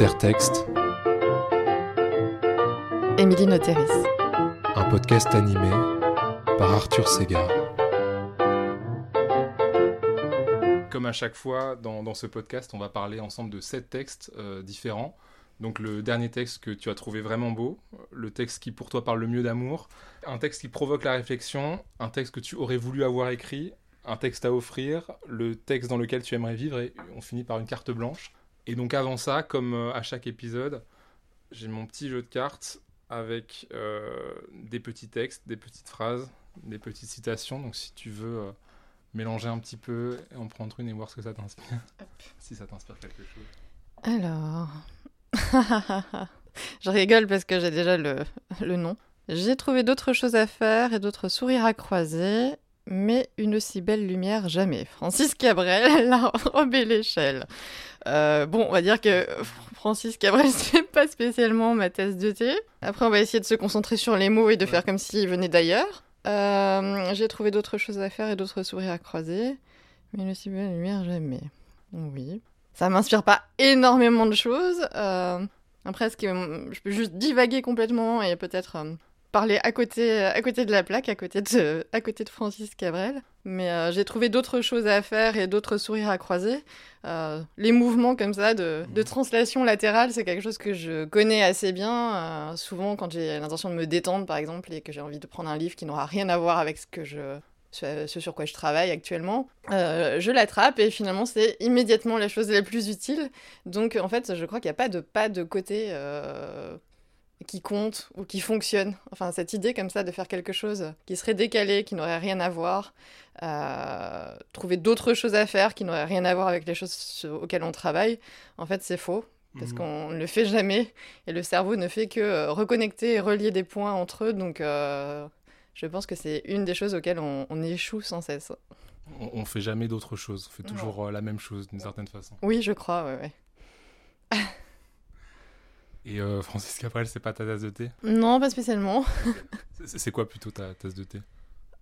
Intertexte, Émilie Noteris. un podcast animé par Arthur Segar. Comme à chaque fois dans, dans ce podcast, on va parler ensemble de sept textes euh, différents. Donc le dernier texte que tu as trouvé vraiment beau, le texte qui pour toi parle le mieux d'amour, un texte qui provoque la réflexion, un texte que tu aurais voulu avoir écrit, un texte à offrir, le texte dans lequel tu aimerais vivre et on finit par une carte blanche. Et donc avant ça, comme euh, à chaque épisode, j'ai mon petit jeu de cartes avec euh, des petits textes, des petites phrases, des petites citations. Donc si tu veux euh, mélanger un petit peu et en prendre une et voir ce que ça t'inspire, si ça t'inspire quelque chose. Alors. je rigole parce que j'ai déjà le, le nom. J'ai trouvé d'autres choses à faire et d'autres sourires à croiser, mais une aussi belle lumière jamais. Francis Cabrel, la robe et l'échelle. Euh, bon, on va dire que Francis Cabrel, c'est pas spécialement ma tasse de thé. Après, on va essayer de se concentrer sur les mots et de faire comme s'ils venaient d'ailleurs. Euh, j'ai trouvé d'autres choses à faire et d'autres sourires à croiser, mais une aussi belle lumière jamais. Oui. Ça m'inspire pas énormément de choses. Euh, après, ce que, je peux juste divaguer complètement et peut-être euh, parler à côté, à côté de la plaque, à côté de, à côté de Francis Cabrel. Mais euh, j'ai trouvé d'autres choses à faire et d'autres sourires à croiser. Euh, les mouvements comme ça de, translation latérale, c'est quelque chose que je connais assez bien. Euh, souvent, quand j'ai l'intention de me détendre, par exemple, et que j'ai envie de prendre un livre qui n'aura rien à voir avec ce que je ce sur quoi je travaille actuellement, je l'attrape et finalement c'est immédiatement la chose la plus utile. Donc en fait, je crois qu'il n'y a pas de pas de côté qui compte ou qui fonctionne. Enfin, cette idée comme ça de faire quelque chose qui serait décalé, qui n'aurait rien à voir, euh, trouver d'autres choses à faire qui n'auraient rien à voir avec les choses auxquelles on travaille, en fait c'est faux. Parce Mhm. qu'on ne le fait jamais et le cerveau ne fait que euh, reconnecter et relier des points entre eux. Donc euh, je pense que c'est une des choses auxquelles on, on échoue sans cesse. On, on fait jamais d'autre chose, on fait toujours la même chose d'une certaine façon. Oui, je crois, ouais, ouais. Et euh, Francis Cabrel, c'est pas ta tasse de thé Non, pas spécialement. C'est quoi plutôt ta tasse de thé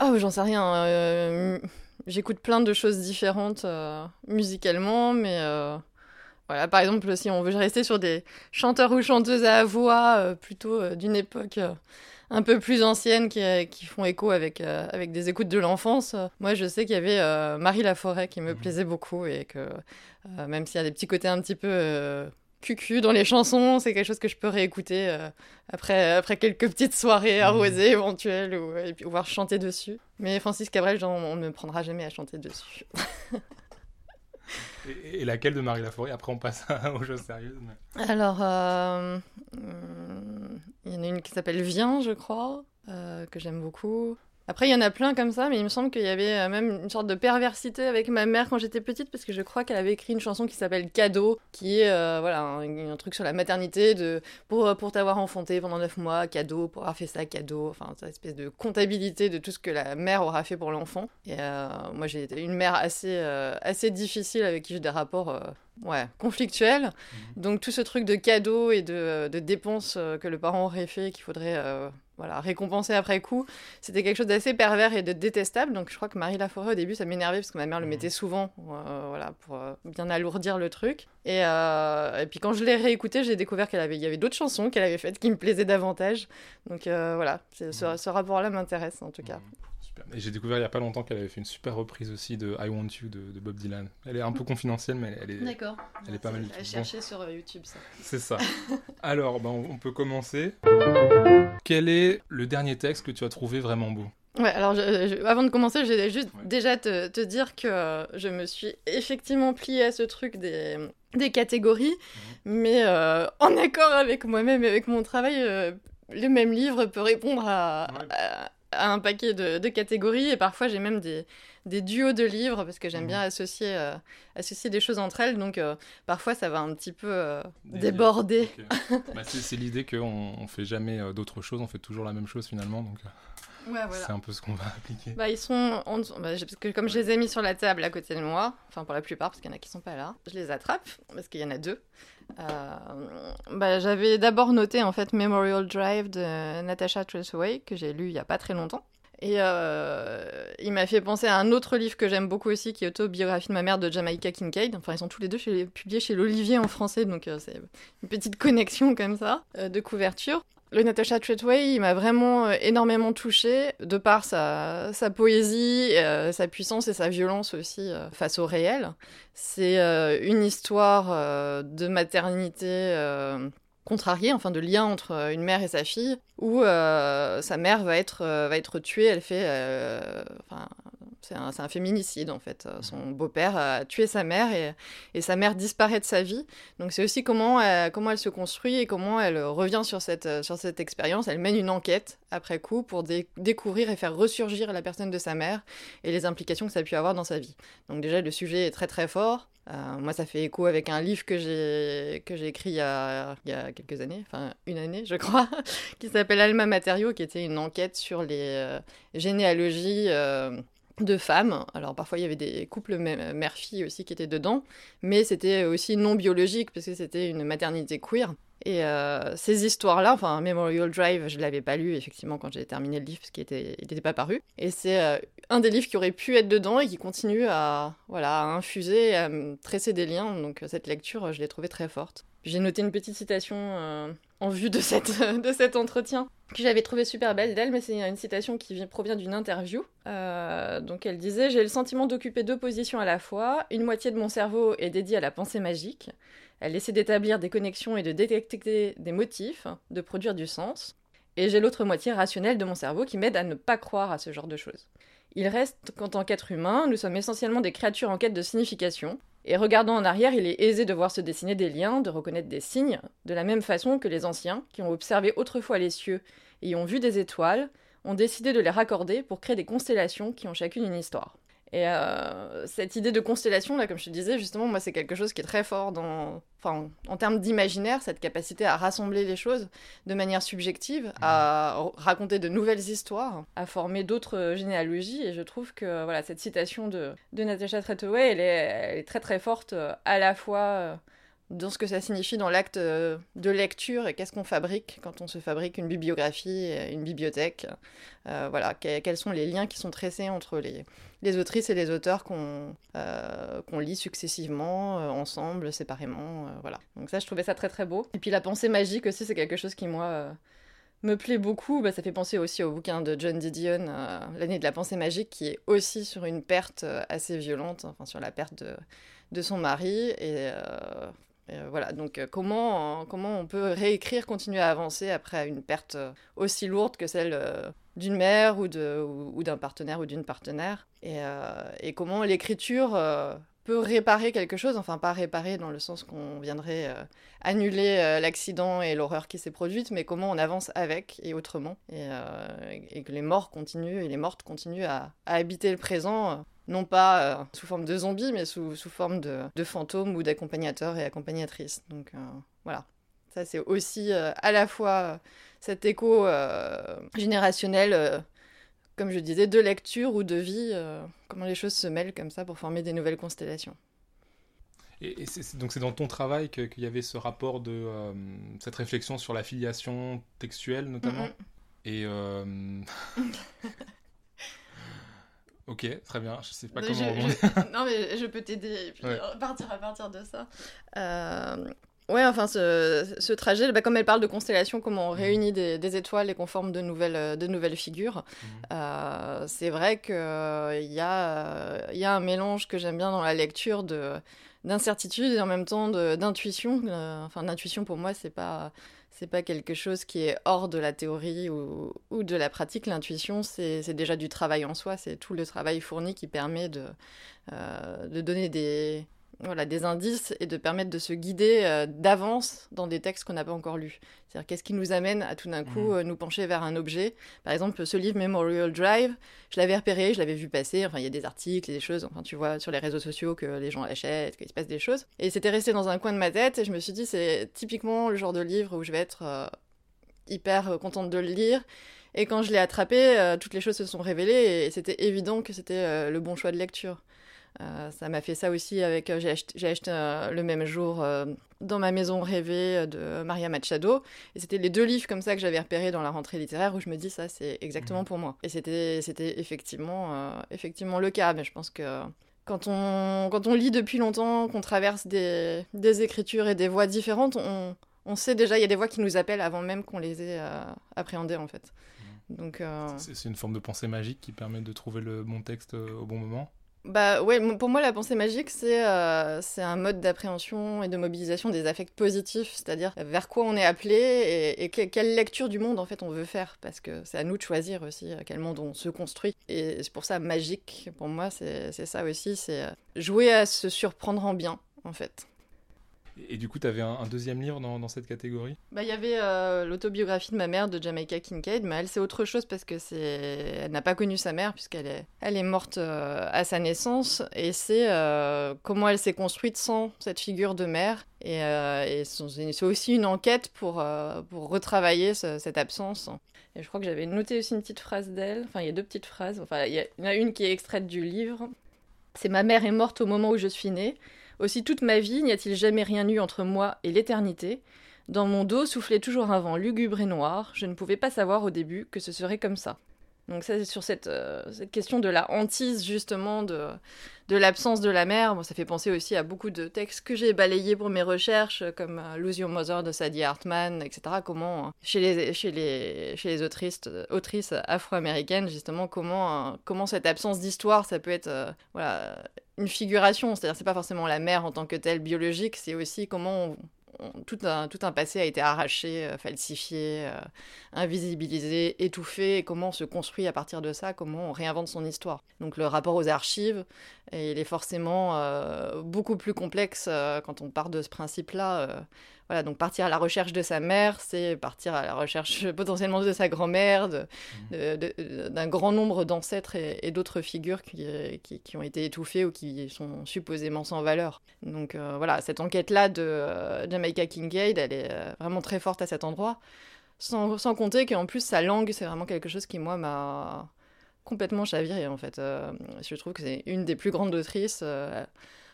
Oh, j'en sais rien. euh, J'écoute plein de choses différentes euh, musicalement, mais euh, voilà, par exemple, si on veut rester sur des chanteurs ou chanteuses à voix plutôt d'une époque un peu plus ancienne qui, qui font écho avec, euh, avec des écoutes de l'enfance, moi je sais qu'il y avait euh, Marie Laforêt qui me Mhm. plaisait beaucoup et que euh, même s'il y a des petits côtés un petit peu cucu dans les chansons, c'est quelque chose que je peux réécouter euh, après, après quelques petites soirées arrosées éventuelles ou, et puis pouvoir chanter dessus. Mais Francis Cabrel, genre, on ne me prendra jamais à chanter dessus. et, et laquelle de Marie Laforêt? Après, on passe aux choses sérieuses. mais- Alors, euh, hum, il y en a une qui s'appelle Viens, je crois, euh, que j'aime beaucoup. Après, il y en a plein comme ça, mais il me semble qu'il y avait euh, même une sorte de perversité avec ma mère quand j'étais petite, parce que je crois qu'elle avait écrit une chanson qui s'appelle Cadeau, qui est euh, voilà un, un truc sur la maternité, de pour, pour t'avoir enfanté pendant neuf mois, cadeau, pour avoir fait ça, cadeau, enfin, cette espèce de comptabilité de tout ce que la mère aura fait pour l'enfant. Et euh, moi, j'ai été une mère assez, euh, assez difficile avec qui j'ai des rapports euh, ouais, conflictuels. Donc tout ce truc de cadeaux et de, de dépenses euh, que le parent aurait fait, qu'il faudrait euh, voilà, récompenser après coup, c'était quelque chose d'assez pervers et de détestable. Donc je crois que Marie Laforêt au début ça m'énervait parce que ma mère le Mhm. mettait souvent, euh, voilà, pour euh, bien alourdir le truc. Et, euh, et puis quand je l'ai réécouté, j'ai découvert qu'il avait, il y avait d'autres chansons qu'elle avait faites qui me plaisaient davantage. Donc voilà, ce, ce rapport-là m'intéresse en tout cas. Mhm. Super. Et j'ai découvert il y a pas longtemps qu'elle avait fait une super reprise aussi de I Want You de, de Bob Dylan. Elle est un peu confidentielle, mais elle est. D'accord. Elle est pas mal du tout. À chercher sur euh, YouTube ça. C'est ça. Alors, ben, on on peut commencer. Quel est le dernier texte que tu as trouvé vraiment beau? Ouais, alors je- je- avant de commencer, je vais juste Ouais. déjà te, te dire que euh, je me suis effectivement pliée à ce truc des, des catégories, mais euh, en accord avec moi-même et avec mon travail, euh, le même livre peut répondre à, Ouais. à- à un paquet de, de catégories, et parfois j'ai même des, des duos de livres, parce que j'aime Mhm. bien associer, euh, associer des choses entre elles, donc euh, parfois ça va un petit peu euh, déborder. Bah, c'est l'idée qu'on on fait jamais euh, d'autre chose, on fait toujours la même chose finalement, donc Ouais, voilà. c'est un peu ce qu'on va appliquer. Bah, ils sont en dessous- bah, parce que comme je les ai mis sur la table à côté de moi, enfin pour la plupart, parce qu'il y en a qui sont pas là, je les attrape, parce qu'il y en a deux. Euh, bah, J'avais d'abord noté en fait Memorial Drive de Natasha Trethewey, que j'ai lu il y a pas très longtemps. Et il m'a fait penser à un autre livre que j'aime beaucoup aussi, qui est Autobiographie de ma mère de Jamaica Kincaid. Enfin, ils sont tous les deux publiés chez l'Olivier en français, donc c'est une petite connexion comme ça de couverture. Le Natasha Treadway, il m'a vraiment euh, énormément touchée, de par sa, poésie, euh, sa puissance et sa violence aussi euh, face au réel. C'est une histoire de maternité contrariée, enfin de lien entre une mère et sa fille, où sa mère va être, va tuée, elle fait... c'est un, féminicide en fait. Son beau-père a tué sa mère et, sa mère disparaît de sa vie. Donc c'est aussi comment elle, comment elle se construit et comment elle revient sur cette, sur cette expérience. Elle mène une enquête après coup pour découvrir et faire ressurgir la personne de sa mère et les implications que ça a pu avoir dans sa vie. Donc déjà le sujet est très très fort. Euh, moi, ça fait écho avec un livre que j'ai que j'ai écrit il y, a, il y, a, quelques années, enfin une année, je crois, qui s'appelle Alma Materio, qui était une enquête sur les euh, généalogies euh, de femmes. Alors parfois il y avait des couples mère-fille aussi qui étaient dedans, mais c'était aussi non biologique parce que c'était une maternité queer. Et euh, ces histoires-là, enfin Memorial Drive, je ne l'avais pas lu effectivement quand j'ai terminé le livre parce qu'il n'était pas paru. Et c'est euh, un des livres qui aurait pu être dedans et qui continue à, voilà, à infuser, à tresser des liens. Donc cette lecture, je l'ai trouvée très forte. J'ai noté une petite citation euh, en vue de, cette, de cet entretien que j'avais trouvé super belle d'elle, mais c'est une citation qui provient d'une interview. Euh, donc elle disait J'ai le sentiment d'occuper deux positions à la fois. Une moitié de mon cerveau est dédiée à la pensée magique. Elle essaie d'établir des connexions et de détecter des motifs, de produire du sens. Et j'ai l'autre moitié rationnelle de mon cerveau qui m'aide à ne pas croire à ce genre de choses. Il reste qu'en tant qu'être humain, nous sommes essentiellement des créatures en quête de signification, et regardant en arrière, il est aisé de voir se dessiner des liens, de reconnaître des signes, de la même façon que les anciens, qui ont observé autrefois les cieux et ont vu des étoiles, ont décidé de les raccorder pour créer des constellations qui ont chacune une histoire. Et euh, cette idée de constellation, là, comme je te disais, justement, moi, c'est quelque chose qui est très fort dans, enfin, en termes d'imaginaire, cette capacité à rassembler les choses de manière subjective, à raconter de nouvelles histoires, à former d'autres généalogies. Et je trouve que, voilà, cette citation de, de Natasha Trethewey, elle est, elle est, très très forte, euh, à la fois euh, dans ce que ça signifie dans l'acte euh, de lecture et qu'est-ce qu'on fabrique quand on se fabrique une bibliographie, une bibliothèque. Euh, voilà, quels sont les liens qui sont tressés entre les, les autrices et les auteurs qu'on euh, lit successivement, ensemble, séparément. voilà. Donc ça, je trouvais ça très très beau. Et puis la pensée magique aussi, c'est quelque chose qui, moi, me plaît beaucoup. Bah, ça fait penser aussi au bouquin de John Didion, L'année de la pensée magique, qui est aussi sur une perte assez violente, enfin sur la perte de, de son mari. Et euh, voilà, donc euh, comment, comment on peut réécrire, continuer à avancer après une perte euh, aussi lourde que celle d'une mère ou, de, ou, d'un partenaire ou d'une partenaire, et, et comment l'écriture peut réparer quelque chose, enfin pas réparer dans le sens qu'on viendrait annuler l'accident et l'horreur qui s'est produite, mais comment on avance avec et autrement, et, que les morts continuent et les mortes continuent à habiter le présent non pas euh, sous forme de zombies, mais sous, forme de, fantômes ou d'accompagnateurs et accompagnatrices. Donc euh, voilà, ça c'est aussi euh, à la fois cet écho générationnel, comme je disais, de lecture ou de vie, comment les choses se mêlent comme ça pour former des nouvelles constellations. Et, donc c'est dans ton travail qu'il y avait ce rapport de cette réflexion sur la filiation textuelle notamment. Et Ok, très bien. Je sais pas comment. non, mais je peux t'aider et puis partir à partir de ça. Euh... Ouais, enfin, ce, trajet, bah, comme elle parle de constellation, comment on mhm. réunit des, étoiles et qu'on forme de nouvelles, de nouvelles figures, mhm. euh, c'est vrai qu'il y, a, y a un mélange que j'aime bien dans la lecture de d'incertitude et en même temps d'intuition. Euh, enfin, d'intuition pour moi, c'est pas c'est pas quelque chose qui est hors de la théorie ou, de la pratique. L'intuition, c'est déjà du travail en soi. C'est tout le travail fourni qui permet de, euh, de donner des, voilà, des indices et de permettre de se guider euh, d'avance dans des textes qu'on n'a pas encore lus. C'est-à-dire qu'est-ce qui nous amène à tout d'un coup mmh. euh, nous pencher vers un objet? Par exemple, ce livre Memorial Drive, je l'avais repéré, je l'avais vu passer, enfin il y a des articles, des choses, enfin tu vois sur les réseaux sociaux que les gens achètent, qu'il se passe des choses. Et c'était resté dans un coin de ma tête et je me suis dit c'est typiquement le genre de livre où je vais être euh, hyper contente de le lire. Et quand je l'ai attrapé, toutes les choses se sont révélées et c'était évident que c'était le bon choix de lecture. Ça m'a fait ça aussi avec. j'ai acheté, acheté le même jour dans ma maison rêvée de Maria Machado. Et c'était les deux livres comme ça que j'avais repérés dans la rentrée littéraire où je me dis ça, c'est exactement mmh. pour moi. Et c'était, c'était effectivement, effectivement le cas. Mais je pense que quand on, quand on lit depuis longtemps, qu'on traverse des, des, écritures et des voix différentes, on, on sait déjà, il y a des voix qui nous appellent avant même qu'on les ait euh, appréhendées en fait. Mmh. Donc, euh, C'est une forme de pensée magique qui permet de trouver le bon texte euh, au bon moment bah ouais, pour moi la pensée magique c'est c'est un mode d'appréhension et de mobilisation des affects positifs, c'est-à-dire vers quoi on est appelé et, quelle lecture du monde en fait on veut faire, parce que c'est à nous de choisir aussi quel monde on se construit. Et c'est pour ça magique pour moi c'est ça aussi, c'est jouer à se surprendre en bien en fait. Et du coup, tu avais un, deuxième livre dans, cette catégorie? Bah, Il y avait euh, l'autobiographie de ma mère de Jamaica Kincaid, mais elle, c'est autre chose parce que c'est... elle n'a pas connu sa mère puisqu'elle est, elle est morte euh, à sa naissance. Et c'est euh, comment elle s'est construite sans cette figure de mère. Et, c'est aussi une enquête pour, pour retravailler cette absence. Et je crois que j'avais noté aussi une petite phrase d'elle. Enfin, il y a deux petites phrases. Enfin, il y, en a une qui est extraite du livre. C'est ma mère est morte au moment où je suis née. Aussi toute ma vie, n'y a-t-il jamais rien eu entre moi et l'éternité? Dans mon dos soufflait toujours un vent lugubre et noir, je ne pouvais pas savoir au début que ce serait comme ça. Donc ça, c'est sur cette, euh, question de la hantise, justement, de, l'absence de la mère. Bon, ça fait penser aussi à beaucoup de textes que j'ai balayés pour mes recherches, comme euh, Lose Mother de Sadie Hartman, etc. Comment, euh, chez les, autrices, autrices afro-américaines, justement, comment, comment cette absence d'histoire, ça peut être voilà, une figuration, c'est-à-dire c'est pas forcément la mère en tant que telle biologique, c'est aussi comment tout, un, tout un passé a été arraché, euh, falsifié, euh, invisibilisé, étouffé, et comment on se construit à partir de ça, comment on réinvente son histoire. Donc le rapport aux archives, il est forcément euh, beaucoup plus complexe quand on part de ce principe-là voilà, donc partir à la recherche de sa mère, c'est partir à la recherche potentiellement de sa grand-mère, mmh. d'un grand nombre d'ancêtres et, d'autres figures qui, qui, ont été étouffées ou qui sont supposément sans valeur. Donc euh, voilà, cette enquête-là de euh, Jamaica Kincaid, elle est euh, vraiment très forte à cet endroit. Sans, sans compter qu'en plus, sa langue, c'est vraiment quelque chose qui, moi, m'a complètement chaviré, en fait. je trouve que c'est une des plus grandes autrices.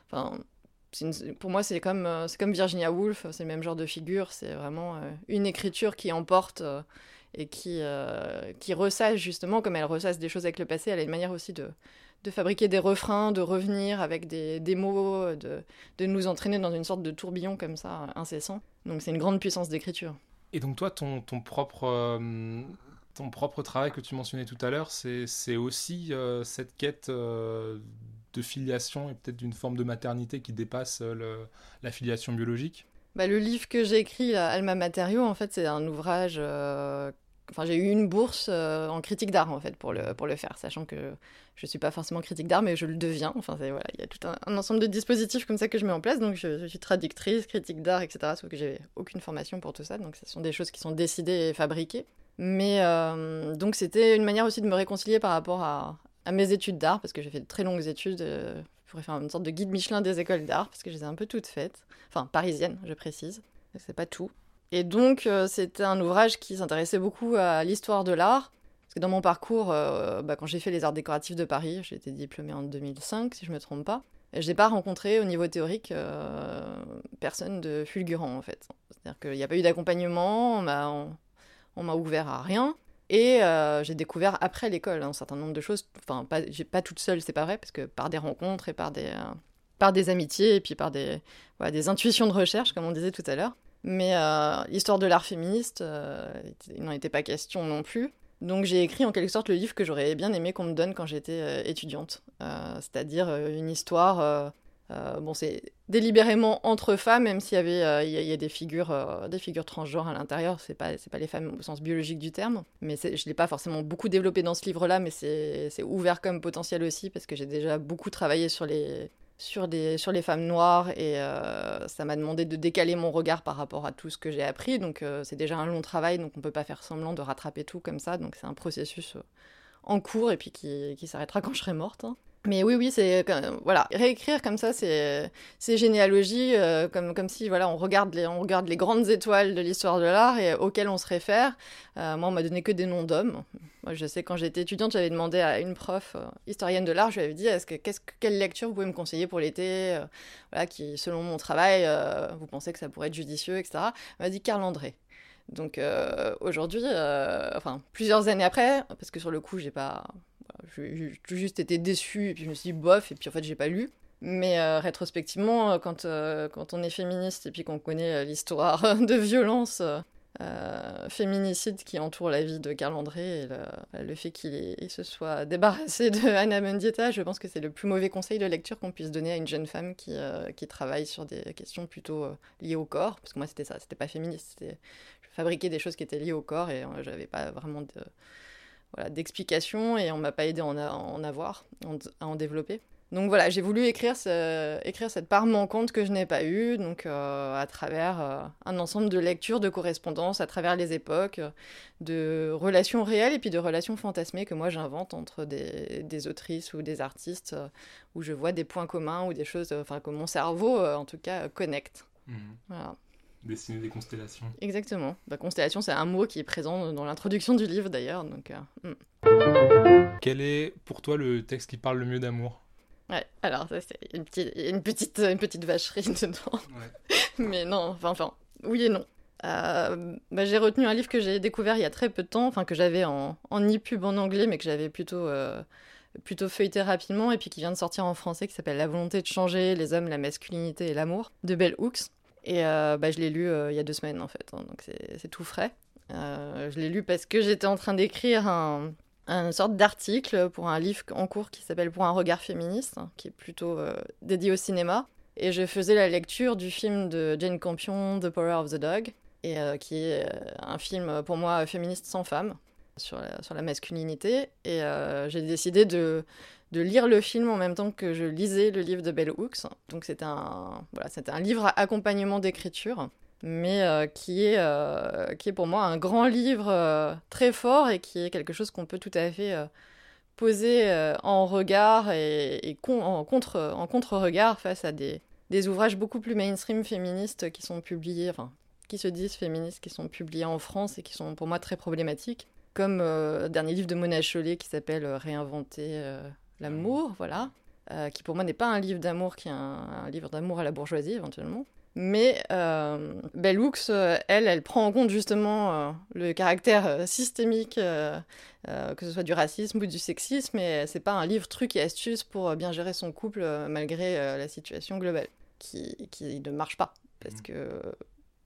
Enfin, pour moi, c'est comme, euh, Virginia Woolf, c'est le même genre de figure. C'est vraiment euh, une écriture qui emporte euh, et qui, qui ressasse justement, comme elle ressasse des choses avec le passé. Elle a une manière aussi de, fabriquer des refrains, de revenir avec des, mots, de, nous entraîner dans une sorte de tourbillon comme ça, incessant. Donc c'est une grande puissance d'écriture. Et donc toi, ton propre travail que tu mentionnais tout à l'heure, c'est aussi cette quête de filiation et peut-être d'une forme de maternité qui dépasse euh, la filiation biologique bah, Le livre que j'ai écrit, Alma Materio, en fait, c'est un ouvrage. Euh, enfin, j'ai eu une bourse euh, en critique d'art, en fait, pour le, pour le faire, sachant que je ne suis pas forcément critique d'art, mais je le deviens. Enfin, voilà, il y a tout un, ensemble de dispositifs comme ça que je mets en place. Donc, je, suis traductrice, critique d'art, etc. Sauf que j'ai aucune formation pour tout ça. Donc, ce sont des choses qui sont décidées et fabriquées. Mais donc, c'était une manière aussi de me réconcilier par rapport à, à mes études d'art, parce que j'ai fait de très longues études. Euh, je pourrais faire une sorte de guide Michelin des écoles d'art, parce que je les ai un peu toutes faites. Enfin, parisiennes, je précise. C'est pas tout. Et donc, euh, c'était un ouvrage qui s'intéressait beaucoup à l'histoire de l'art. Parce que dans mon parcours, euh, bah, quand j'ai fait les arts décoratifs de Paris, j'ai été diplômée en 2005, si je me trompe pas. Je n'ai pas rencontré au niveau théorique personne de fulgurant en fait. C'est-à-dire qu'il n'y a pas eu d'accompagnement, on m'a ouvert à rien. Et euh, j'ai découvert après l'école un certain nombre de choses. Enfin, pas, pas toute seule, c'est pas vrai, parce que par des rencontres et par des, euh, par des amitiés et puis par des, voilà, des intuitions de recherche, comme on disait tout à l'heure. Mais euh, l'histoire de l'art féministe, il n'en était pas question non plus. Donc j'ai écrit en quelque sorte le livre que j'aurais bien aimé qu'on me donne quand j'étais étudiante. c'est-à-dire une histoire euh, bon, c'est délibérément entre femmes, même s'il y avait, euh, il y, a des figures, euh, des figures transgenres à l'intérieur. C'est pas, c'est pas les femmes au sens biologique du terme. Mais je l'ai pas forcément beaucoup développé dans ce livre-là, mais c'est ouvert comme potentiel aussi parce que j'ai déjà beaucoup travaillé sur les, sur, des, sur les femmes noires et ça m'a demandé de décaler mon regard par rapport à tout ce que j'ai appris. Donc c'est déjà un long travail, donc on peut pas faire semblant de rattraper tout comme ça. Donc c'est un processus en cours et puis qui, qui s'arrêtera quand je serai morte. Hein. Mais oui, oui, c'est voilà, réécrire comme ça, c'est c'est généalogie, euh, comme comme si voilà, on regarde les on regarde les grandes étoiles de l'histoire de l'art et auxquelles on se réfère. Euh, moi, on m'a donné que des noms d'hommes. Moi, je sais quand j'étais étudiante, j'avais demandé à une prof euh, historienne de l'art, je lui avais dit est-ce que qu'est-ce quelle lecture vous pouvez me conseiller pour l'été, voilà, qui selon mon travail, vous pensez que ça pourrait être judicieux, etc. Elle m'a dit Carl André. Donc aujourd'hui, enfin plusieurs années après, parce que sur le coup, j'ai pas j'ai juste été déçue et puis je me suis dit bof et puis en fait j'ai pas lu. Mais euh, rétrospectivement, euh, quand, euh, quand on est féministe et puis qu'on connaît l'histoire de violence féminicide qui entoure la vie de Carl André et le, fait qu'il se soit débarrassé de Anna Mendieta, je pense que c'est le plus mauvais conseil de lecture qu'on puisse donner à une jeune femme qui, qui travaille sur des questions plutôt liées au corps. Parce que moi c'était ça, c'était pas féministe, je fabriquais des choses qui étaient liées au corps et j'avais pas vraiment de voilà, d'explications et on m'a pas aidé à en, avoir, à en développer. Donc voilà, j'ai voulu écrire, écrire cette part manquante que je n'ai pas eue, donc euh, à travers euh, un ensemble de lectures, de correspondances, à travers les époques, de relations réelles et puis de relations fantasmées que moi j'invente entre des, des, autrices ou des artistes, euh, où je vois des points communs ou des choses, enfin que mon cerveau en tout cas connecte. Mmh. Voilà. Dessiner des constellations. Exactement. La bah, constellation, c'est un mot qui est présent dans l'introduction du livre d'ailleurs. Donc, euh, hmm. Quel est pour toi le texte qui parle le mieux d'amour? Ouais, alors ça c'est une petite, une petite, une petite vacherie dedans. Ouais. Mais non, enfin, enfin, oui et non. Euh, bah, j'ai retenu un livre que j'ai découvert il y a très peu de temps, enfin que j'avais en, en e-pub en anglais, mais que j'avais plutôt, euh, plutôt feuilleté rapidement, et puis qui vient de sortir en français, qui s'appelle La volonté de changer, les hommes, la masculinité et l'amour, de Bell Hooks. Et euh, bah, je l'ai lu euh, il y a deux semaines en fait, hein, donc c'est tout frais. Euh, je l'ai lu parce que j'étais en train d'écrire un, une sorte d'article pour un livre en cours qui s'appelle Pour un regard féministe, hein, qui est plutôt dédié au cinéma. Et je faisais la lecture du film de Jane Campion, The Power of the Dog, et qui est un film pour moi féministe sans femme, sur sur la masculinité. Et j'ai décidé de, de lire le film en même temps que je lisais le livre de Bell Hooks. Donc c'était un, voilà, un livre à accompagnement d'écriture, mais euh, qui, est, euh, qui est pour moi un grand livre euh, très fort et qui est quelque chose qu'on peut tout à fait poser en regard et, en contre-regard face à des, des ouvrages beaucoup plus mainstream féministes qui sont publiés, enfin, qui se disent féministes, qui sont publiés en France et qui sont pour moi très problématiques. Comme le dernier livre de Mona Chollet qui s'appelle Réinventer l'amour, voilà, euh, qui pour moi n'est pas un livre d'amour, qui est un, livre d'amour à la bourgeoisie éventuellement. Mais euh, Bell Hooks, euh, elle, elle prend en compte justement euh, le caractère systémique, que ce soit du racisme ou du sexisme, et c'est pas un livre truc et astuce pour bien gérer son couple malgré la situation globale, qui, qui, ne marche pas. Parce mmh. que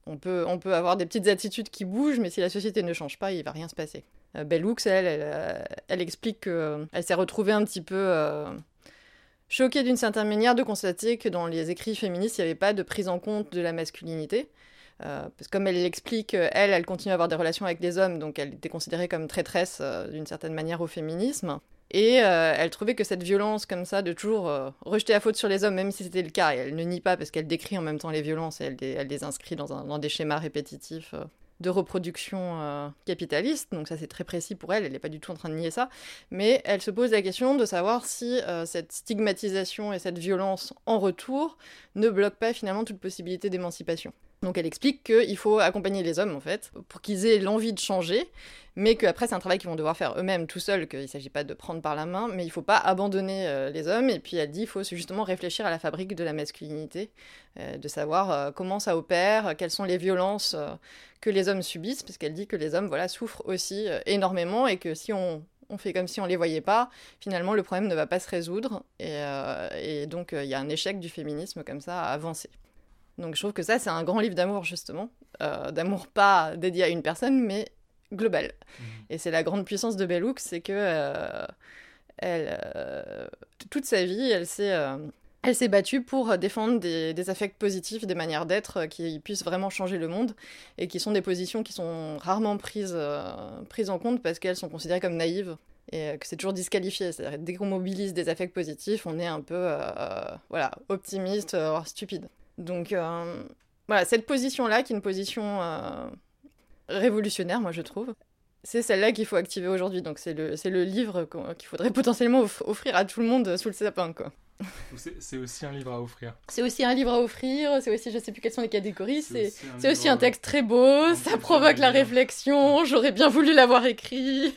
on peut, on peut avoir des petites attitudes qui bougent, mais si la société ne change pas, il va rien se passer. Euh, Bell Hooks, elle, elle, euh, elle explique qu'elle euh, s'est retrouvée un petit peu choquée d'une certaine manière de constater que dans les écrits féministes, il n'y avait pas de prise en compte de la masculinité. parce que comme elle l'explique, elle, elle continue à avoir des relations avec des hommes, donc elle était considérée comme traîtresse d'une certaine manière au féminisme. Et elle trouvait que cette violence comme ça, de toujours rejeter la faute sur les hommes, même si c'était le cas, elle ne nie pas parce qu'elle décrit en même temps les violences et elle, elle les inscrit dans, un, dans des schémas répétitifs de reproduction euh, capitaliste, donc ça c'est très précis pour elle, elle n'est pas du tout en train de nier ça, mais elle se pose la question de savoir si euh, cette stigmatisation et cette violence en retour ne bloquent pas finalement toute possibilité d'émancipation. Donc elle explique qu'il faut accompagner les hommes en fait, pour qu'ils aient l'envie de changer, mais qu'après c'est un travail qu'ils vont devoir faire eux-mêmes tout seuls, qu'il ne s'agit pas de prendre par la main, mais il ne faut pas abandonner euh, les hommes, et puis elle dit qu'il faut justement réfléchir à la fabrique de la masculinité, euh, de savoir euh, comment ça opère, quelles sont les violences que les hommes subissent, parce qu'elle dit que les hommes voilà, souffrent aussi énormément, et que si on, fait comme si on les voyait pas, finalement le problème ne va pas se résoudre, et donc il y a un échec du féminisme comme ça à avancer. Donc je trouve que ça, c'est un grand livre d'amour, justement. Euh, d'amour pas dédié à une personne, mais global. Mhm. Et c'est la grande puissance de Bell c'est que euh, elle, euh, toute sa vie, elle s'est... elle s'est battue pour défendre des, des affects positifs, des manières d'être qui puissent vraiment changer le monde et qui sont des positions qui sont rarement prises, prises en compte parce qu'elles sont considérées comme naïves et que c'est toujours disqualifié. C'est-à-dire dès qu'on mobilise des affects positifs, on est un peu voilà, optimiste, stupide. Donc euh, voilà, cette position-là, qui est une position euh, révolutionnaire, moi je trouve, c'est celle-là qu'il faut activer aujourd'hui. Donc c'est le, le livre qu'il faudrait potentiellement offrir à tout le monde sous le sapin, quoi. C'est aussi un livre à offrir. C'est aussi un livre à offrir, c'est aussi, je sais plus quelles sont les catégories, c'est aussi, un texte très beau, ça provoque la réflexion, j'aurais bien voulu l'avoir écrit,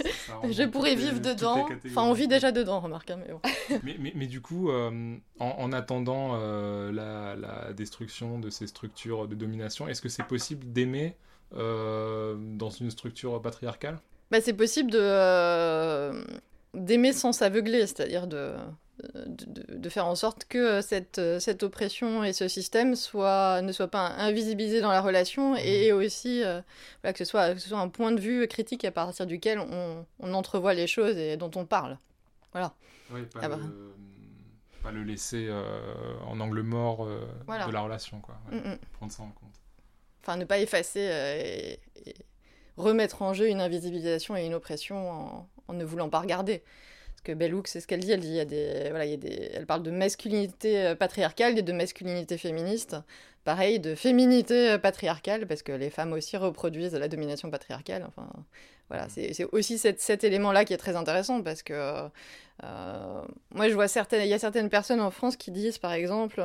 je pourrais vivre dedans. Enfin, on vit déjà dedans, remarque. Hein, mais, mais, mais, du coup, euh, en, attendant euh, la, la, destruction de ces structures de domination, est-ce que c'est possible d'aimer euh, dans une structure patriarcale? Bah, C'est possible d'aimer sans s'aveugler, c'est-à-dire de de, faire en sorte que cette, cette oppression et ce système soit, ne soient pas invisibilisés dans la relation et mhm. aussi euh, que, ce soit, ce soit un point de vue critique à partir duquel on, on entrevoit les choses et dont on parle. Voilà. Oui, pas, ah bah. le, pas le laisser euh, en angle mort euh, de la relation, quoi. Mm, mm. Prendre ça en compte. Enfin, ne pas effacer et, remettre en jeu une invisibilisation et une oppression en, en ne voulant pas regarder. Parce que Bell Hooks, c'est ce qu'elle dit. Elle dit, il y a des, voilà, il y a des, elle parle de masculinité euh, patriarcale et de masculinité féministe. Pareil, de féminité euh, patriarcale, parce que les femmes aussi reproduisent la domination patriarcale. Enfin, voilà, mm. c'est aussi cet, cet élément-là qui est très intéressant, parce que euh, moi, je vois certaines, il y a certaines personnes en France qui disent, par exemple,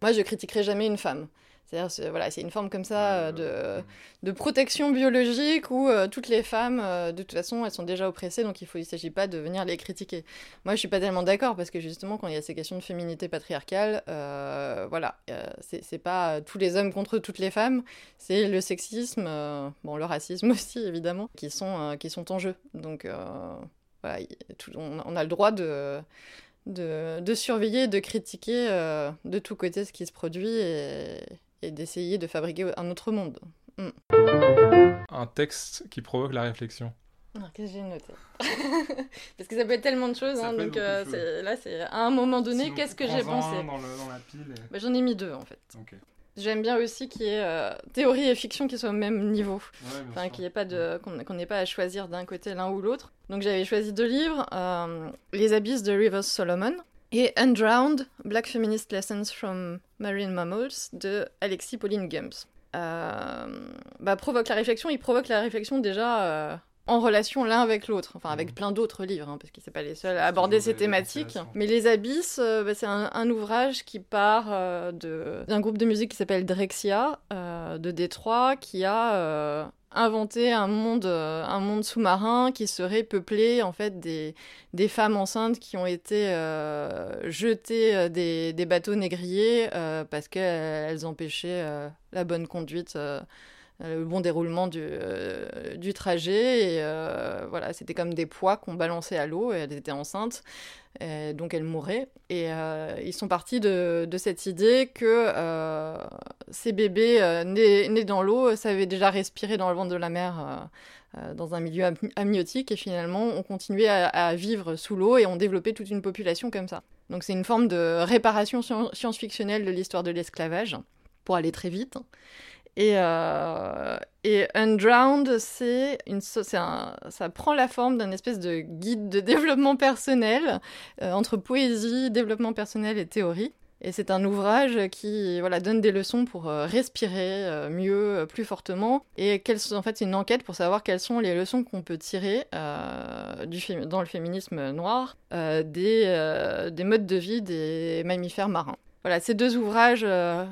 moi, je critiquerai jamais une femme. C'est-à-dire, voilà, c'est une forme comme ça euh, de, de, protection biologique où euh, toutes les femmes, euh, de toute façon, elles sont déjà oppressées, donc il ne s'agit pas de venir les critiquer. Moi, je suis pas tellement d'accord parce que justement, quand il y a ces questions de féminité patriarcale, voilà, c'est pas tous les hommes contre toutes les femmes, c'est le sexisme, bon, le racisme aussi évidemment, qui sont qui sont en jeu. Donc voilà, on, on, a le droit de de, de surveiller, de critiquer de tous côtés ce qui se produit et, et d'essayer de fabriquer un autre monde. Mm. Un texte qui provoque la réflexion. Alors, qu'est-ce que j'ai noté Parce que ça peut être tellement de choses. Hein, donc euh, là, c'est à un moment donné, qu'est-ce que j'ai pensé dans, la pile bah, J'en ai mis deux en fait. J'aime bien aussi qu'il y ait euh, théorie et fiction qui soient au même niveau. enfin, qu'il n'y ait pas de, qu'on n'ait pas à choisir d'un côté l'un ou l'autre. Donc j'avais choisi deux livres euh, Les abysses de Rivers Solomon, et Undrowned, Black Feminist Lessons from Marine Mammals de Alexis Pauline Gums. Euh, bah, provoque la réflexion, il provoque la réflexion déjà euh, en relation l'un avec l'autre, enfin avec mmh. plein d'autres livres, hein, parce qu'ils ne sont pas les seuls à aborder ces thématiques. Mais Les Abysses, euh, bah, c'est un, ouvrage qui part d'un groupe de musique qui s'appelle Drexia, de Détroit, qui a inventer un monde, euh, un monde sous-marin qui serait peuplé en fait des, des femmes enceintes qui ont été euh, jetées euh, des, des, bateaux négriers parce qu'elles empêchaient la bonne conduite le bon déroulement du, du trajet. Et voilà, c'était comme des poids qu'on balançait à l'eau et elles étaient enceintes. donc elles mouraient. Et ils sont partis de, de cette idée que ces bébés euh, nés, dans l'eau savaient déjà respirer dans le ventre de la mer euh, euh, dans un milieu amniotique et finalement ont continué à, vivre sous l'eau et ont développé toute une population comme ça. Donc c'est une forme de réparation science-fictionnelle de l'histoire de l'esclavage, pour aller très vite. Et, et Undrowned, c'est une, un, ça prend la forme d'un espèce de guide de développement personnel entre poésie, développement personnel et théorie. Et c'est un ouvrage qui voilà, donne des leçons pour euh, respirer euh, mieux, euh, plus fortement. Et en fait, une enquête pour savoir quelles sont les leçons qu'on peut tirer du, dans le féminisme noir des, des modes de vie des mammifères marins. Voilà, ces deux ouvrages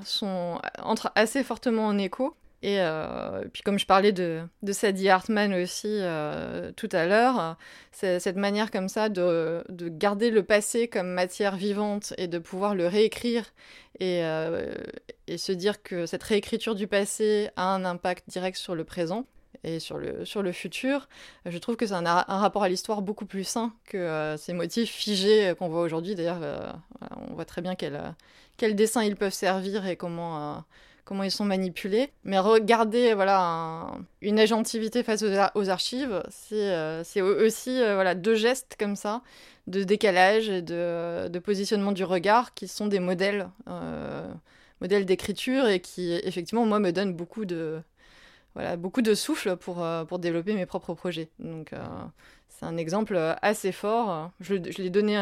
sont, entrent assez fortement en écho. Et euh, puis comme je parlais de, Sadie Hartman aussi euh, tout à l'heure, cette manière comme ça de, de, garder le passé comme matière vivante et de pouvoir le réécrire euh, et, se dire que cette réécriture du passé a un impact direct sur le présent et sur le, sur le futur, je trouve que c'est un, un, rapport à l'histoire beaucoup plus sain que ces motifs figés qu'on voit aujourd'hui. D'ailleurs, on voit très bien quels quel dessins ils peuvent servir et comment comment ils sont manipulés. Mais regarder voilà, une agentivité face aux, archives, c'est euh, aussi euh, voilà, deux gestes comme ça, de décalage et de, de positionnement du regard, qui sont des modèles, euh, modèles d'écriture et qui, effectivement, moi, me donnent beaucoup de, voilà, beaucoup de souffle pour, pour développer mes propres projets. Donc, c'est un exemple assez fort. Je, l'ai donné,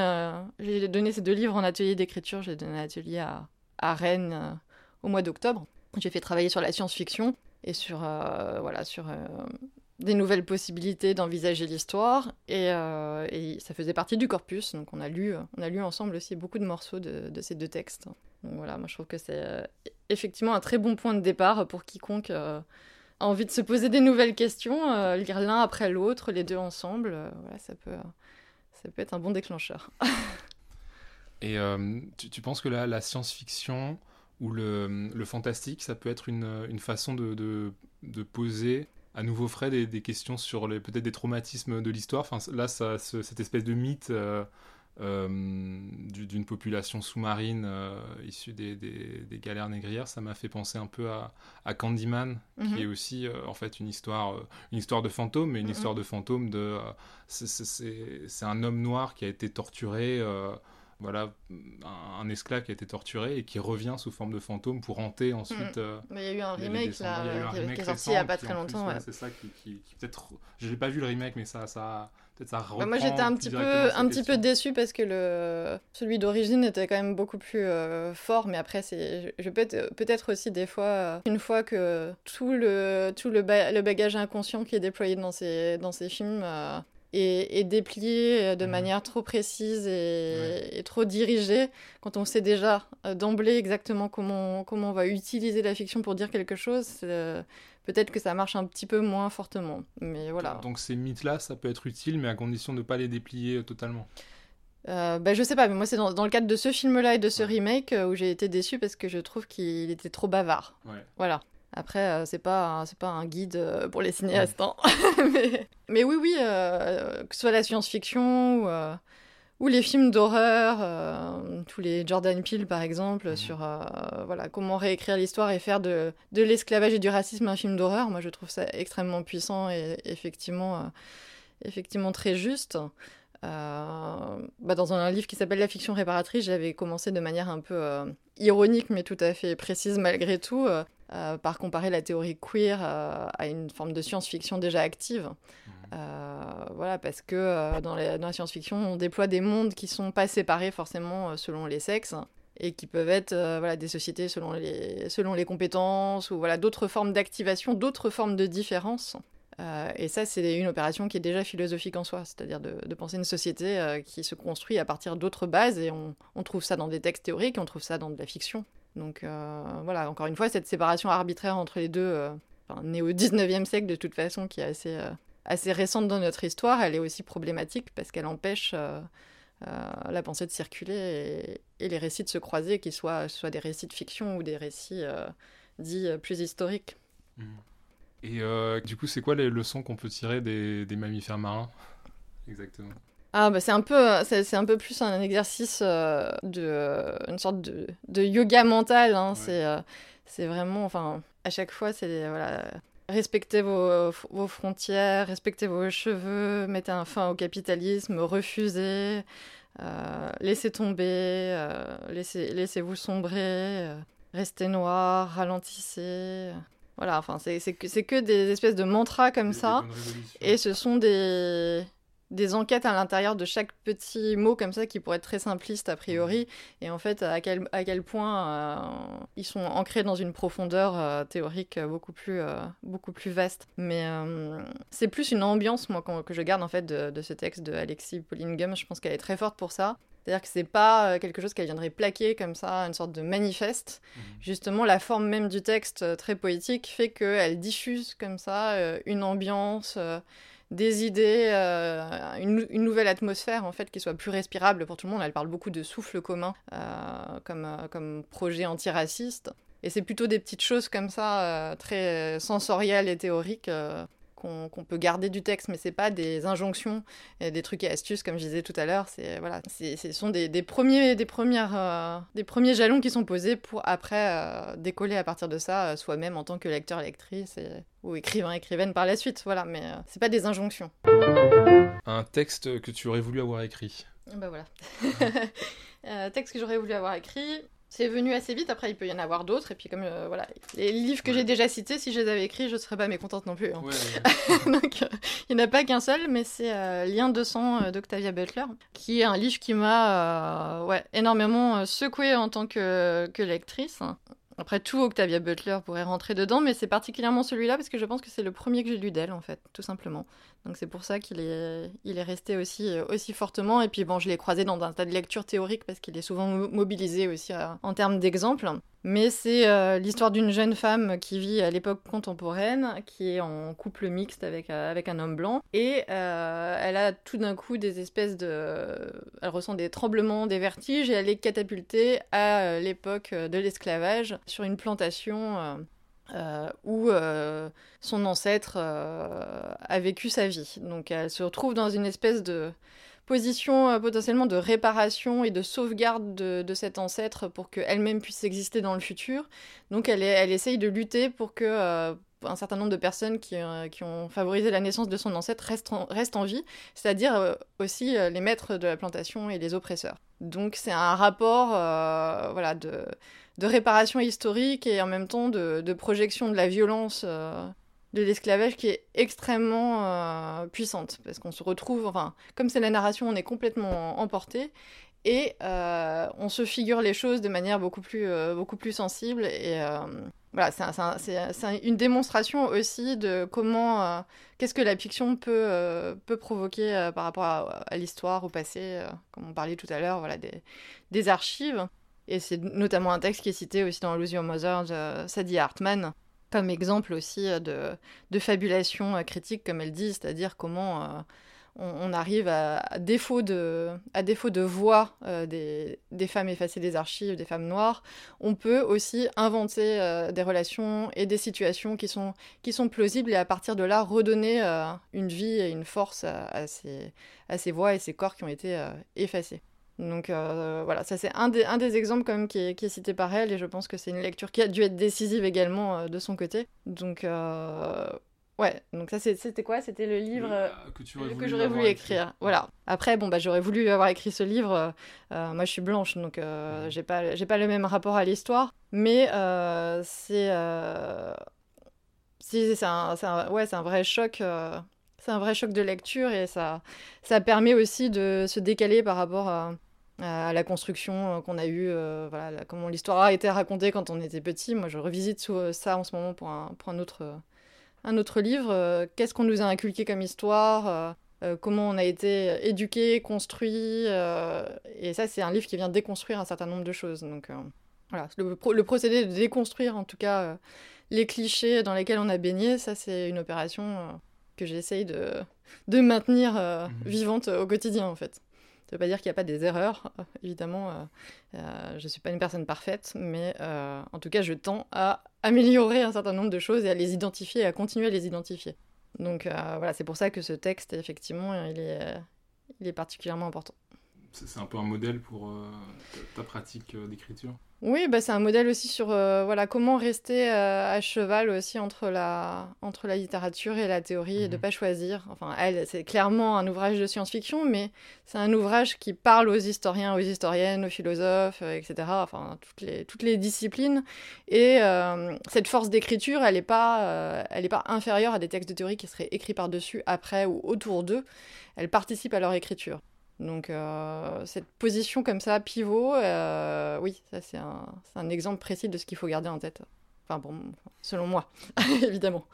j'ai donné ces deux livres en atelier d'écriture. J'ai donné un atelier à, à Rennes au mois d'octobre. J'ai fait travailler sur la science-fiction et sur, euh, voilà, sur euh, des nouvelles possibilités d'envisager l'histoire, et, ça faisait partie du corpus, donc on a lu, on a lu ensemble aussi beaucoup de morceaux de, de ces deux textes. Donc voilà, moi je trouve que c'est effectivement un très bon point de départ pour quiconque envie de se poser des nouvelles questions, lire l'un après l'autre, les deux ensemble, voilà, ça peut, ça peut être un bon déclencheur. Et euh, tu, penses que la, science-fiction ou le, fantastique, ça peut être une, façon de, poser à nouveau frais des, questions sur peut-être des traumatismes de l'histoire? Enfin, Là, cette espèce de mythe euh, euh, d'une population sous-marine issue des, des, des, galères négrières, ça m'a fait penser un peu à, à Candyman, qui mhm. est aussi en fait une histoire, une histoire de fantôme, mais une mhm. histoire de fantôme de... c'est un homme noir qui a été torturé voilà, un, esclave qui a été torturé et qui revient sous forme de fantôme pour hanter ensuite. Euh, mais il y a eu un remake là, qui, est sorti il n'y a pas très longtemps. C'est ça qui, peut-être. Je n'ai pas vu le remake, mais ça, ça, peut-être ça bah, moi j'étais un petit peu, un petit peu déçu parce que le celui d'origine était quand même beaucoup plus euh, fort, mais après c'est, je peux peut-être aussi des fois, euh, une fois que tout le tout le, le bagage inconscient qui est déployé dans ces dans ces films et, déplié euh, de mhm. manière trop précise et, trop dirigée, quand on sait déjà euh, d'emblée exactement comment, comment on va utiliser la fiction pour dire quelque chose, euh, peut-être que ça marche un petit peu moins fortement. Mais voilà. Donc ces mythes-là, ça peut être utile, mais à condition de ne pas les déplier totalement. Euh, bah, je sais pas, mais moi c'est dans, dans, le cadre de ce film-là et de ce remake où j'ai été déçue parce que je trouve qu'il était trop bavard. Voilà. Après, euh, c'est pas c'est pas un guide euh, pour les cinéastes, hein. mais, mais, oui, oui, euh, que ce soit la science-fiction ou, ou les films d'horreur, tous les Jordan Peele par exemple, sur voilà comment réécrire l'histoire et faire de, de l'esclavage et du racisme un film d'horreur. Moi, je trouve ça extrêmement puissant et effectivement effectivement très juste. Bah, dans un, livre qui s'appelle La fiction réparatrice, j'avais commencé de manière un peu ironique mais tout à fait précise malgré tout euh, par comparer la théorie queer euh, à une forme de science-fiction déjà active. Mmh. Euh, voilà, parce que dans, la science-fiction, on déploie des mondes qui sont pas séparés forcément selon les sexes et qui peuvent être voilà, des sociétés selon les, selon les compétences ou voilà, d'autres formes d'activation, d'autres formes de différence. et ça, c'est une opération qui est déjà philosophique en soi, c'est-à-dire de, penser une société qui se construit à partir d'autres bases, et on, on, trouve ça dans des textes théoriques, on trouve ça dans de la fiction. Donc euh, voilà, encore une fois, cette séparation arbitraire entre les deux, euh, née au 19e siècle de toute façon, qui est assez, euh, assez récente dans notre histoire, elle est aussi problématique parce qu'elle empêche la pensée de circuler et, les récits de se croiser, qu'ils soient, soit des récits de fiction ou des récits dits plus historiques. Mmh. Et du coup, c'est quoi les leçons qu'on peut tirer des mammifères marins Exactement? Ah bah c'est un peu c'est un peu plus un exercice euh, de une sorte de, de yoga mental hein. c'est euh, c'est vraiment enfin à chaque fois c'est voilà respectez vos, vos, frontières respectez vos cheveux mettez un fin au capitalisme refusez euh, laissez tomber laissez laissez-vous sombrer restez noir ralentissez voilà enfin c'est c'est que, que des espèces de mantras comme ça. et ce sont des des enquêtes à l'intérieur de chaque petit mot comme ça qui pourrait être très simpliste a priori et en fait à quel, à quel point euh, ils sont ancrés dans une profondeur euh, théorique beaucoup plus, euh, beaucoup plus vaste. Mais c'est plus une ambiance moi que je garde en fait de, ce texte de Alexis Pauline Gum. Je pense qu'elle est très forte pour ça. C'est-à-dire que c'est pas quelque chose qu'elle viendrait plaquer comme ça, une sorte de manifeste. Mmh. Justement, la forme même du texte très poétique fait qu'elle diffuse comme ça une ambiance, des idées, euh, une, nouvelle atmosphère en fait qui soit plus respirable pour tout le monde. Elle parle beaucoup de souffle commun euh, comme, euh, comme projet antiraciste. Et c'est plutôt des petites choses comme ça, très sensorielles et théoriques, qu'on peut garder du texte, mais c'est pas des injonctions, et des trucs et astuces comme je disais tout à l'heure. C'est voilà, ce sont des, des, premiers, des premières, euh, des premiers jalons qui sont posés pour après euh, décoller à partir de ça euh, soi-même en tant que lecteur, lectrice ou écrivain, écrivaine par la suite. Voilà, mais c'est pas des injonctions. Un texte que tu aurais voulu avoir écrit? Bah voilà. texte que j'aurais voulu avoir écrit. C'est venu assez vite, après il peut y en avoir d'autres, et puis comme euh, voilà, les livres que j'ai déjà cités, si je les avais écrits, je serais pas mécontente non plus. Hein. Donc euh, il n'y en a pas qu'un seul, mais c'est euh, Lien de sang d'Octavia Butler, qui est un livre qui m'a ouais, énormément secoué en tant que, que lectrice. Après tout, Octavia Butler pourrait rentrer dedans, mais c'est particulièrement celui-là parce que je pense que c'est le premier que j'ai lu d'elle, en fait, tout simplement. Donc c'est pour ça qu'il est, resté aussi, euh, aussi fortement. Et puis bon, je l'ai croisé dans un tas de lectures théoriques parce qu'il est souvent mobilisé aussi euh, en termes d'exemples. Mais c'est euh, l'histoire d'une jeune femme qui vit à l'époque contemporaine, qui est en couple mixte avec, avec un homme blanc. Et elle a tout d'un coup des espèces de... Elle ressent des tremblements, des vertiges, et elle est catapultée à l'époque de l'esclavage sur une plantation où euh, son ancêtre euh, a vécu sa vie. Donc elle se retrouve dans une espèce de position potentiellement de réparation et de sauvegarde de, cet ancêtre pour qu'elle-même puisse exister dans le futur. Donc elle, elle essaye de lutter pour que un certain nombre de personnes qui, qui, ont favorisé la naissance de son ancêtre restent en, restent en vie, c'est-à-dire aussi les maîtres de la plantation et les oppresseurs. Donc c'est un rapport voilà, de, de réparation historique et en même temps de, projection de la violence euh, de l'esclavage qui est extrêmement euh, puissante. Parce qu'on se retrouve, enfin, comme c'est la narration, on est complètement emporté et euh, on se figure les choses de manière beaucoup plus, beaucoup plus sensible. Et voilà, c'est une démonstration aussi de comment, qu'est-ce que la fiction peut, peut provoquer par rapport à, l'histoire, au passé, comme on parlait tout à l'heure, voilà, des, des archives. Et c'est notamment un texte qui est cité aussi dans Lose Your Mother de Sadie Hartman, comme exemple aussi euh, de, fabulation euh, critique, comme elle dit, c'est-à-dire comment euh, on, arrive à, défaut de, voix des, femmes effacées des archives, des femmes noires, on peut aussi inventer des relations et des situations qui sont, plausibles et à partir de là redonner une vie et une force à ces voix et ces corps qui ont été effacés. Donc euh, voilà, ça c'est un des, un des exemples quand même qui est, qui est, cité par elle et je pense que c'est une lecture qui a dû être décisive également euh, de son côté. Donc euh, ouais, donc ça c'était quoi? C'était le livre que, j'aurais voulu écrire. Voilà. Après bon bah j'aurais voulu avoir écrit ce livre. moi je suis blanche donc j'ai pas j'ai pas le même rapport à l'histoire, mais c'est si c'est un, un, ouais c'est un vrai choc c'est un vrai choc de lecture et ça, ça permet aussi de se décaler par rapport à, à la construction euh, qu'on a eue, euh, voilà, comment l'histoire a été racontée quand on était petit. Moi, je revisite euh, ça en ce moment pour un, pour un, autre, un autre livre. Qu'est-ce qu'on nous a inculqué comme histoire Comment on a été éduqué, construit Et ça, c'est un livre qui vient déconstruire un certain nombre de choses. Donc, voilà, le, le, procédé de déconstruire, en tout cas, les clichés dans lesquels on a baigné, ça, c'est une opération que j'essaye de, de maintenir mmh vivante au quotidien, en fait. Ça ne veut pas dire qu'il n'y a pas des erreurs, évidemment. Euh, euh, je ne suis pas une personne parfaite, mais euh, en tout cas, je tends à améliorer un certain nombre de choses et à les identifier et à continuer à les identifier. Donc voilà, c'est pour ça que ce texte, effectivement, il est, il est particulièrement important. C'est un peu un modèle pour ta pratique d'écriture? Oui, bah, c'est un modèle aussi sur euh, voilà, comment rester euh, à cheval aussi entre la, entre la littérature et la théorie et de ne mhm. pas choisir. Enfin, elle, c'est clairement un ouvrage de science-fiction, mais c'est un ouvrage qui parle aux historiens, aux historiennes, aux philosophes, euh, etc. Enfin, toutes les, toutes les disciplines. Et cette force d'écriture, elle n'est pas, elle pas inférieure à des textes de théorie qui seraient écrits par-dessus, après ou autour d'eux. Elle participe à leur écriture. Donc euh, cette position comme ça, pivot, euh, oui, ça c'est un, un, exemple précis de ce qu'il faut garder en tête. Enfin bon, selon moi, évidemment.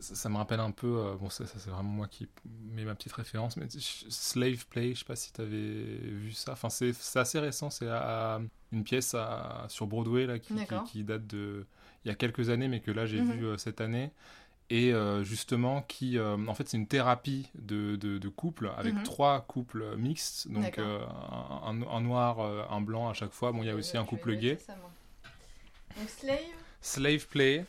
Ça, me rappelle un peu, euh, bon ça, ça c'est vraiment moi qui mets ma petite référence, mais Slave Play, je sais pas si tu avais vu ça, enfin c'est assez récent, c'est une pièce à, sur Broadway là, qui, qui, date de il y a quelques années, mais que là j'ai mhm. vu cette année et euh, justement qui euh, en fait c'est une thérapie de, de, couple avec mhm. trois couples mixtes. Donc euh, un, noir un blanc à chaque fois. Bon il y a aussi un couple gay. donc slave? Slave play.